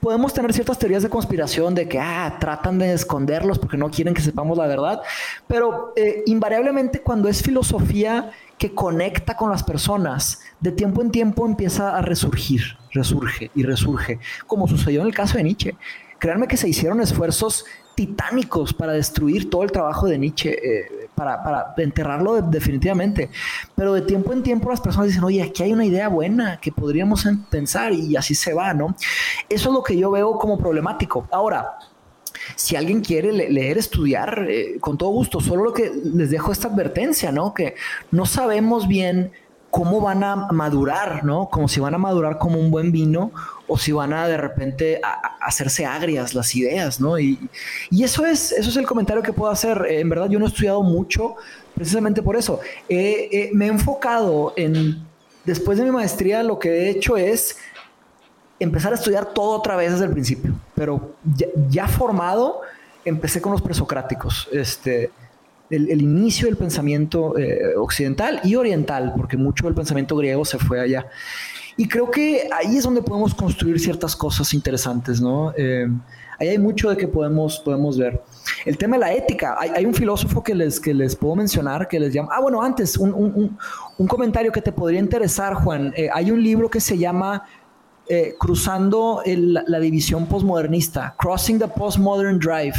podemos tener ciertas teorías de conspiración de que ah, tratan de esconderlos porque no quieren que sepamos la verdad, pero eh, invariablemente cuando es filosofía que conecta con las personas, de tiempo en tiempo empieza a resurgir, resurge y resurge, como sucedió en el caso de Nietzsche. Créanme que se hicieron esfuerzos titánicos para destruir todo el trabajo de Nietzsche, eh, para, enterrarlo definitivamente. Pero de tiempo en tiempo las personas dicen, oye, aquí hay una idea buena que podríamos pensar y así se va, ¿no? Eso es lo que yo veo como problemático. Ahora, si alguien quiere leer, estudiar, eh, con todo gusto, solo lo que les dejo esta advertencia, ¿no? Que no sabemos bien cómo van a madurar, ¿no? Como si van a madurar como un buen vino o si van a de repente hacerse agrias las ideas, ¿no? Y, eso, es, eso es el comentario que puedo hacer. Eh, en verdad yo no he estudiado mucho precisamente por eso. me he enfocado en, después de mi maestría, lo que he hecho es empezar a estudiar todo otra vez desde el principio, pero ya, formado, empecé con los presocráticos. Este, el, inicio del pensamiento eh, occidental y oriental, porque mucho del pensamiento griego se fue allá. Y creo que ahí es donde podemos construir ciertas cosas interesantes, ¿no? Eh, ahí hay mucho de que podemos, podemos ver. El tema de la ética. Hay, un filósofo que les, que les puedo mencionar que les llama... Ah, bueno, antes, un, comentario que te podría interesar, Juan. Eh, hay un libro que se llama Cruzando la división postmodernista, Crossing the Postmodern Drive.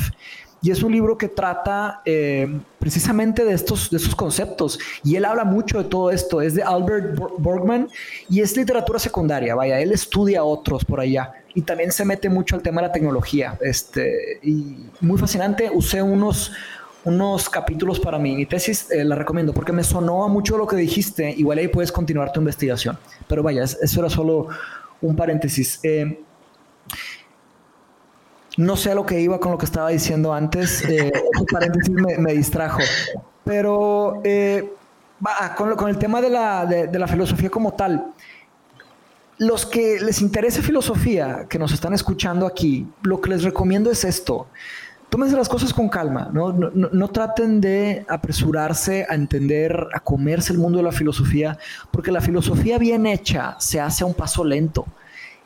Y es un libro que trata eh, precisamente de estos, de estos conceptos. Y él habla mucho de todo esto. Es de Albert Borgman y es literatura secundaria. Vaya, él estudia a otros por allá. Y también se mete mucho al tema de la tecnología. Este, y muy fascinante. Usé unos, unos capítulos para mí. Mi tesis eh, la recomiendo porque me sonó a mucho lo que dijiste. Igual ahí puedes continuar tu investigación. Pero vaya, eso era solo un paréntesis. Eh, no sé a lo que iba con lo que estaba diciendo antes. Eh, <laughs> paréntesis me, distrajo. Pero eh, con, el tema de la, de, la filosofía como tal, los que les interese filosofía, que nos están escuchando aquí, lo que les recomiendo es esto. Tómense las cosas con calma, ¿no? No, no, traten de apresurarse a entender, a comerse el mundo de la filosofía, porque la filosofía bien hecha se hace a un paso lento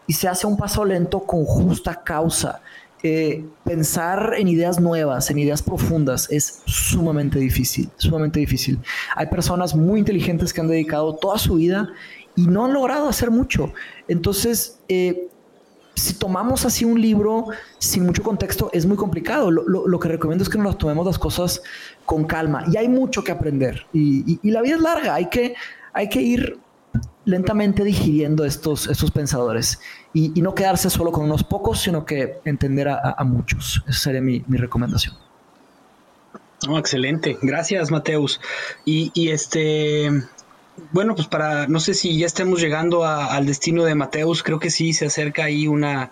y se hace a un paso lento con justa causa. Eh, pensar en ideas nuevas, en ideas profundas, es sumamente difícil, sumamente difícil. Hay personas muy inteligentes que han dedicado toda su vida y no han logrado hacer mucho. Entonces, eh, si tomamos así un libro sin mucho contexto, es muy complicado. Lo, que recomiendo es que nos tomemos las cosas con calma. Y hay mucho que aprender. Y, la vida es larga. Hay que, hay que ir lentamente digiriendo estos, estos pensadores y, no quedarse solo con unos pocos, sino que entender a, muchos. Esa sería mi, recomendación. Oh, excelente, gracias Mateus. Y, y este, bueno, pues para, no sé si ya estemos llegando al destino de Mateus, creo que sí se acerca ahí una,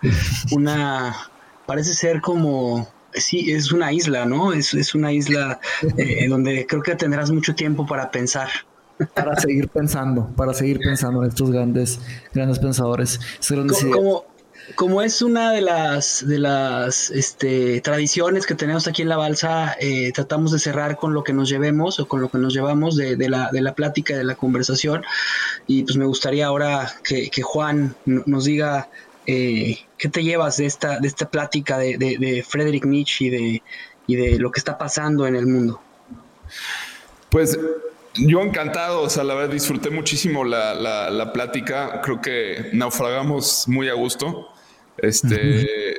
una, parece ser como, sí, es una isla, ¿no? Es, es una isla eh, donde creo que tendrás mucho tiempo para pensar. Para seguir pensando, para seguir pensando en estos grandes, grandes pensadores. Como, como es una de las, de las este, tradiciones que tenemos aquí en la balsa, eh, tratamos de cerrar con lo que nos llevemos o con lo que nos llevamos de, la, de la plática, de la conversación. Y pues me gustaría ahora que, Juan nos diga eh, qué te llevas de esta, de esta plática de, de, Friedrich Nietzsche y de, y de lo que está pasando en el mundo. Pues yo encantado, o sea, la verdad disfruté muchísimo la, la, la, plática, creo que naufragamos muy a gusto. Este,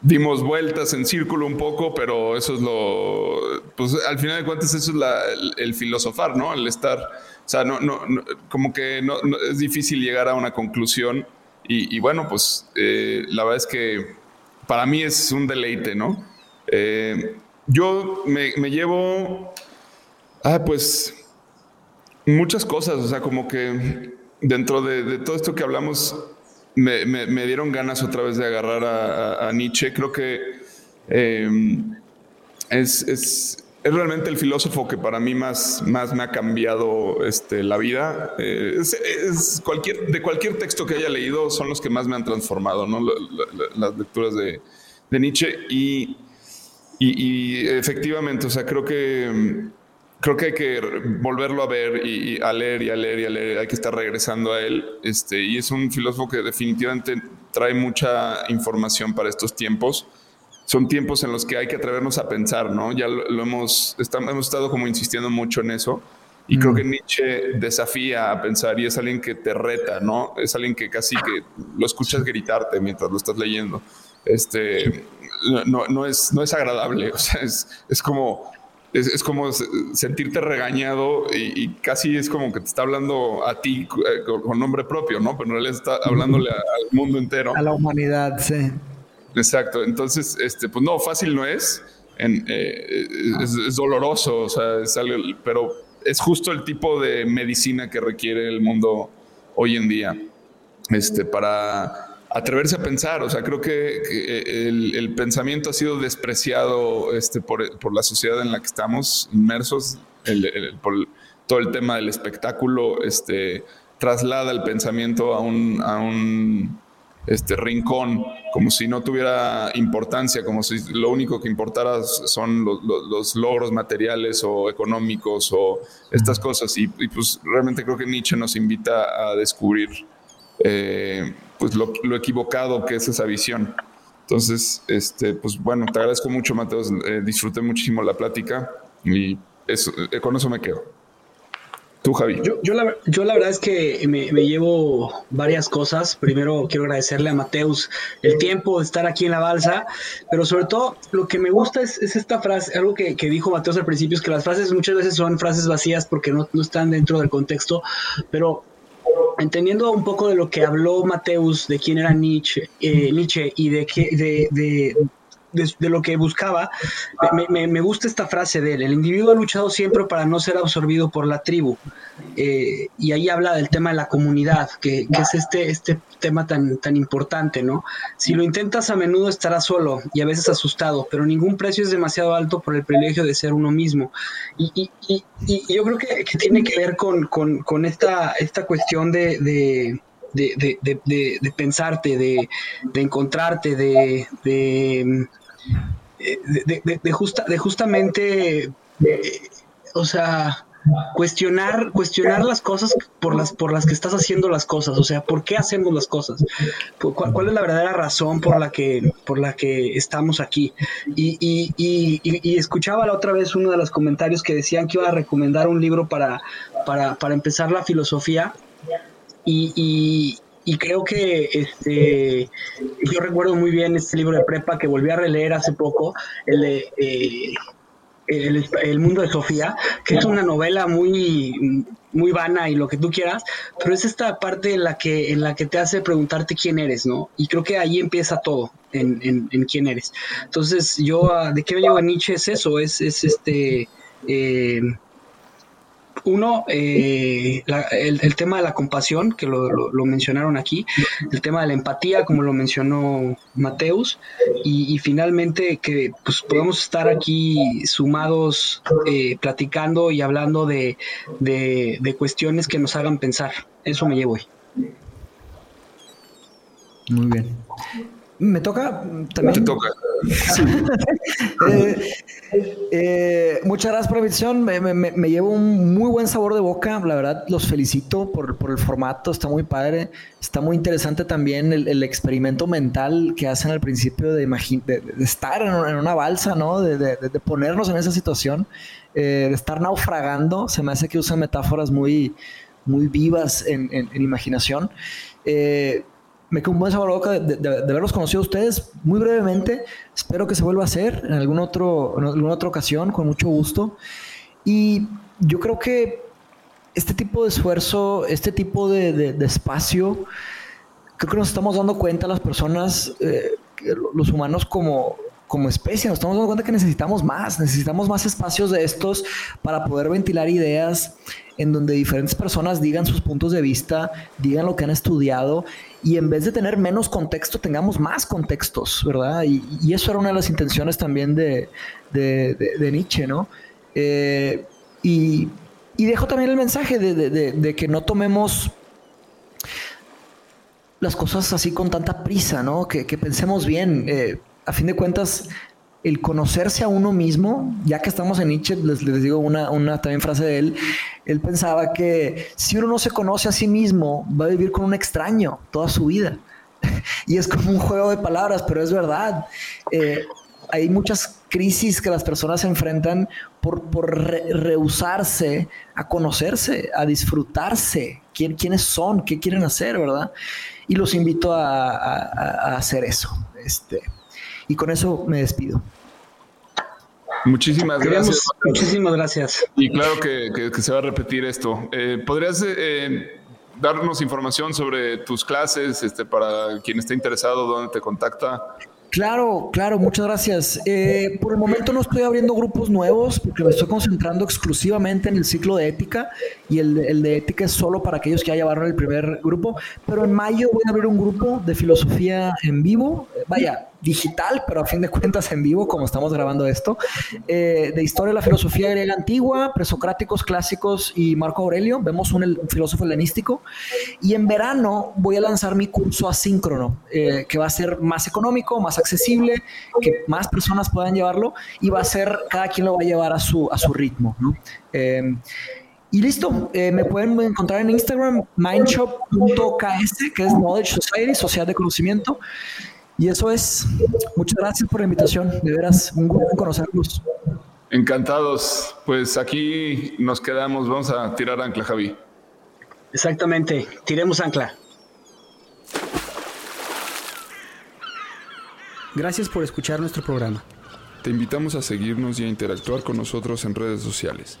dimos vueltas en círculo un poco, pero eso es lo, pues al final de cuentas eso es el, filosofar, ¿no? El estar, o sea, no, no, como que no, es difícil llegar a una conclusión y, bueno, pues eh, la verdad es que para mí es un deleite, ¿no? Eh, yo me, llevo, ah, pues muchas cosas, o sea, como que dentro de todo esto que hablamos, me, dieron ganas otra vez de agarrar a, Nietzsche. Creo que em, es, realmente el filósofo que para mí más, más me ha cambiado este, la vida. Eh, es, cualquier, de cualquier texto que haya leído son los que más me han transformado, ¿no? las lecturas de, Nietzsche. Y, y, efectivamente, o sea, creo que creo que hay que volverlo a ver y, a leer y a leer y a leer, hay que estar regresando a él. Este, y es un filósofo que definitivamente trae mucha información para estos tiempos. Son tiempos en los que hay que atrevernos a pensar, ¿no? Ya lo, hemos, hemos estado como insistiendo mucho en eso. Y creo mm. que Nietzsche desafía a pensar y es alguien que te reta, ¿no? Es alguien que casi que lo escuchas gritarte mientras lo estás leyendo. Este, no, no, es, no es agradable, <laughs> o sea, es, es como es, como sentirte regañado y, casi es como que te está hablando a ti eh, con, nombre propio, ¿no? Pero en realidad está hablándole al mundo entero. A la humanidad, sí. Exacto. Entonces, este, pues no, fácil no es. Eh, es, doloroso, o sea, es algo, pero es justo el tipo de medicina que requiere el mundo hoy en día. Este, para atreverse a pensar. O sea, creo que, el, pensamiento ha sido despreciado este, por, la sociedad en la que estamos inmersos. por todo el tema del espectáculo este, traslada el pensamiento a un, a un este, rincón, como si no tuviera importancia, como si lo único que importara son los, logros materiales o económicos o estas cosas. Y, y, pues realmente creo que Nietzsche nos invita a descubrir eh, pues lo, equivocado que es esa visión. Entonces, este, pues bueno, te agradezco mucho, Mateos. Eh, disfruté muchísimo la plática y eso, eh, con eso me quedo. Tú, Javi. Yo, la, yo la, verdad es que me, llevo varias cosas. Primero, quiero agradecerle a Mateus el tiempo de estar aquí en la balsa, pero sobre todo lo que me gusta es, esta frase, algo que, dijo Mateus al principio, es que las frases muchas veces son frases vacías porque no, no están dentro del contexto, pero entendiendo un poco de lo que habló Mateus, de quién era Nietzsche, eh, Nietzsche y de, que, de, de, lo que buscaba, me, gusta esta frase de él, el individuo ha luchado siempre para no ser absorbido por la tribu. Eh, y ahí habla del tema de la comunidad, que, es este, este tema tan, tan importante, ¿no? Si lo intentas a menudo estarás solo y a veces asustado, pero ningún precio es demasiado alto por el privilegio de ser uno mismo. Y, yo creo que, tiene que ver con, esta, esta cuestión de, de de, pensarte, de, encontrarte, de, de, justa, de justamente, eh, o sea, cuestionar, cuestionar las cosas por las, por las que estás haciendo las cosas, o sea, ¿por qué hacemos las cosas? ¿Cuál, es la verdadera razón por la que, por la que estamos aquí? Y, y, y, escuchaba la otra vez uno de los comentarios que decían que iba a recomendar un libro para, para, para empezar la filosofía. Y, y creo que este yo recuerdo muy bien este libro de prepa que volví a releer hace poco, el de eh, el, mundo de Sofía, que es una novela muy muy vana y lo que tú quieras, pero es esta parte en la que, en la que te hace preguntarte quién eres, ¿no? Y creo que ahí empieza todo, en, en, quién eres. Entonces, yo, ah, ¿de qué me llevo a Nietzsche? Es eso, es, es este... Eh, uno, eh, el, tema de la compasión, que lo, mencionaron aquí, el tema de la empatía, como lo mencionó Mateus, y, finalmente que pues, podamos estar aquí sumados, eh, platicando y hablando de, de, cuestiones que nos hagan pensar. Eso me llevo hoy. Muy bien. Me toca también. toca. <laughs> Eh, eh, muchas gracias por la invitación. Me, llevo un muy buen sabor de boca. La verdad, los felicito por, el formato. Está muy padre. Está muy interesante también el, experimento mental que hacen al principio de, de, estar en, una balsa, ¿no? De, ponernos en esa situación, eh, de estar naufragando. Se me hace que usan metáforas muy, muy vivas en, en imaginación. Eh, me quedo un sabor boca de, haberlos conocido a ustedes muy brevemente. Espero que se vuelva a hacer en, algún otro, en alguna otra ocasión, con mucho gusto. Y yo creo que este tipo de esfuerzo, este tipo de, espacio, creo que nos estamos dando cuenta las personas, eh, los humanos como, como especie, nos estamos dando cuenta que necesitamos más, necesitamos más espacios de estos para poder ventilar ideas en donde diferentes personas digan sus puntos de vista, digan lo que han estudiado y en vez de tener menos contexto, tengamos más contextos, ¿verdad? Y, eso era una de las intenciones también de, Nietzsche, ¿no? Eh, y, dejo también el mensaje de, que no tomemos las cosas así con tanta prisa, ¿no? Que, pensemos bien. Eh, a fin de cuentas, el conocerse a uno mismo, ya que estamos en Nietzsche, les, digo una, una, también frase de él, él pensaba que si uno no se conoce a sí mismo, va a vivir con un extraño toda su vida. <laughs> y es como un juego de palabras, pero es verdad. Eh, hay muchas crisis que las personas se enfrentan por, por rehusarse a conocerse, a disfrutarse, quién, quiénes son, qué quieren hacer, ¿verdad? Y los invito a, a hacer eso. Este, y con eso me despido. Muchísimas gracias. Muchísimas gracias. Y claro que, se va a repetir esto. Eh, ¿Podrías eh, darnos información sobre tus clases este, para quien esté interesado, dónde te contacta? Claro, claro, muchas gracias. Eh, por el momento no estoy abriendo grupos nuevos porque me estoy concentrando exclusivamente en el ciclo de ética y el, el, de ética es solo para aquellos que ya llevaron el primer grupo. Pero en mayo voy a abrir un grupo de filosofía en vivo. Vaya, digital, pero a fin de cuentas en vivo, como estamos grabando esto, eh, de historia de la filosofía griega antigua, presocráticos clásicos y Marco Aurelio. Vemos un, filósofo helenístico. Y en verano voy a lanzar mi curso asíncrono, eh, que va a ser más económico, más accesible, que más personas puedan llevarlo y va a ser, cada quien lo va a llevar a su, a su ritmo. Em, y listo, eh, me pueden encontrar en Instagram, mindshop.ks, que es Knowledge Society, Sociedad de Conocimiento. Y eso es. Muchas gracias por la invitación. De veras, un gusto conocerlos. Encantados. Pues aquí nos quedamos. Vamos a tirar ancla, Javi. Exactamente. Tiremos ancla. Gracias por escuchar nuestro programa. Te invitamos a seguirnos y a interactuar con nosotros en redes sociales.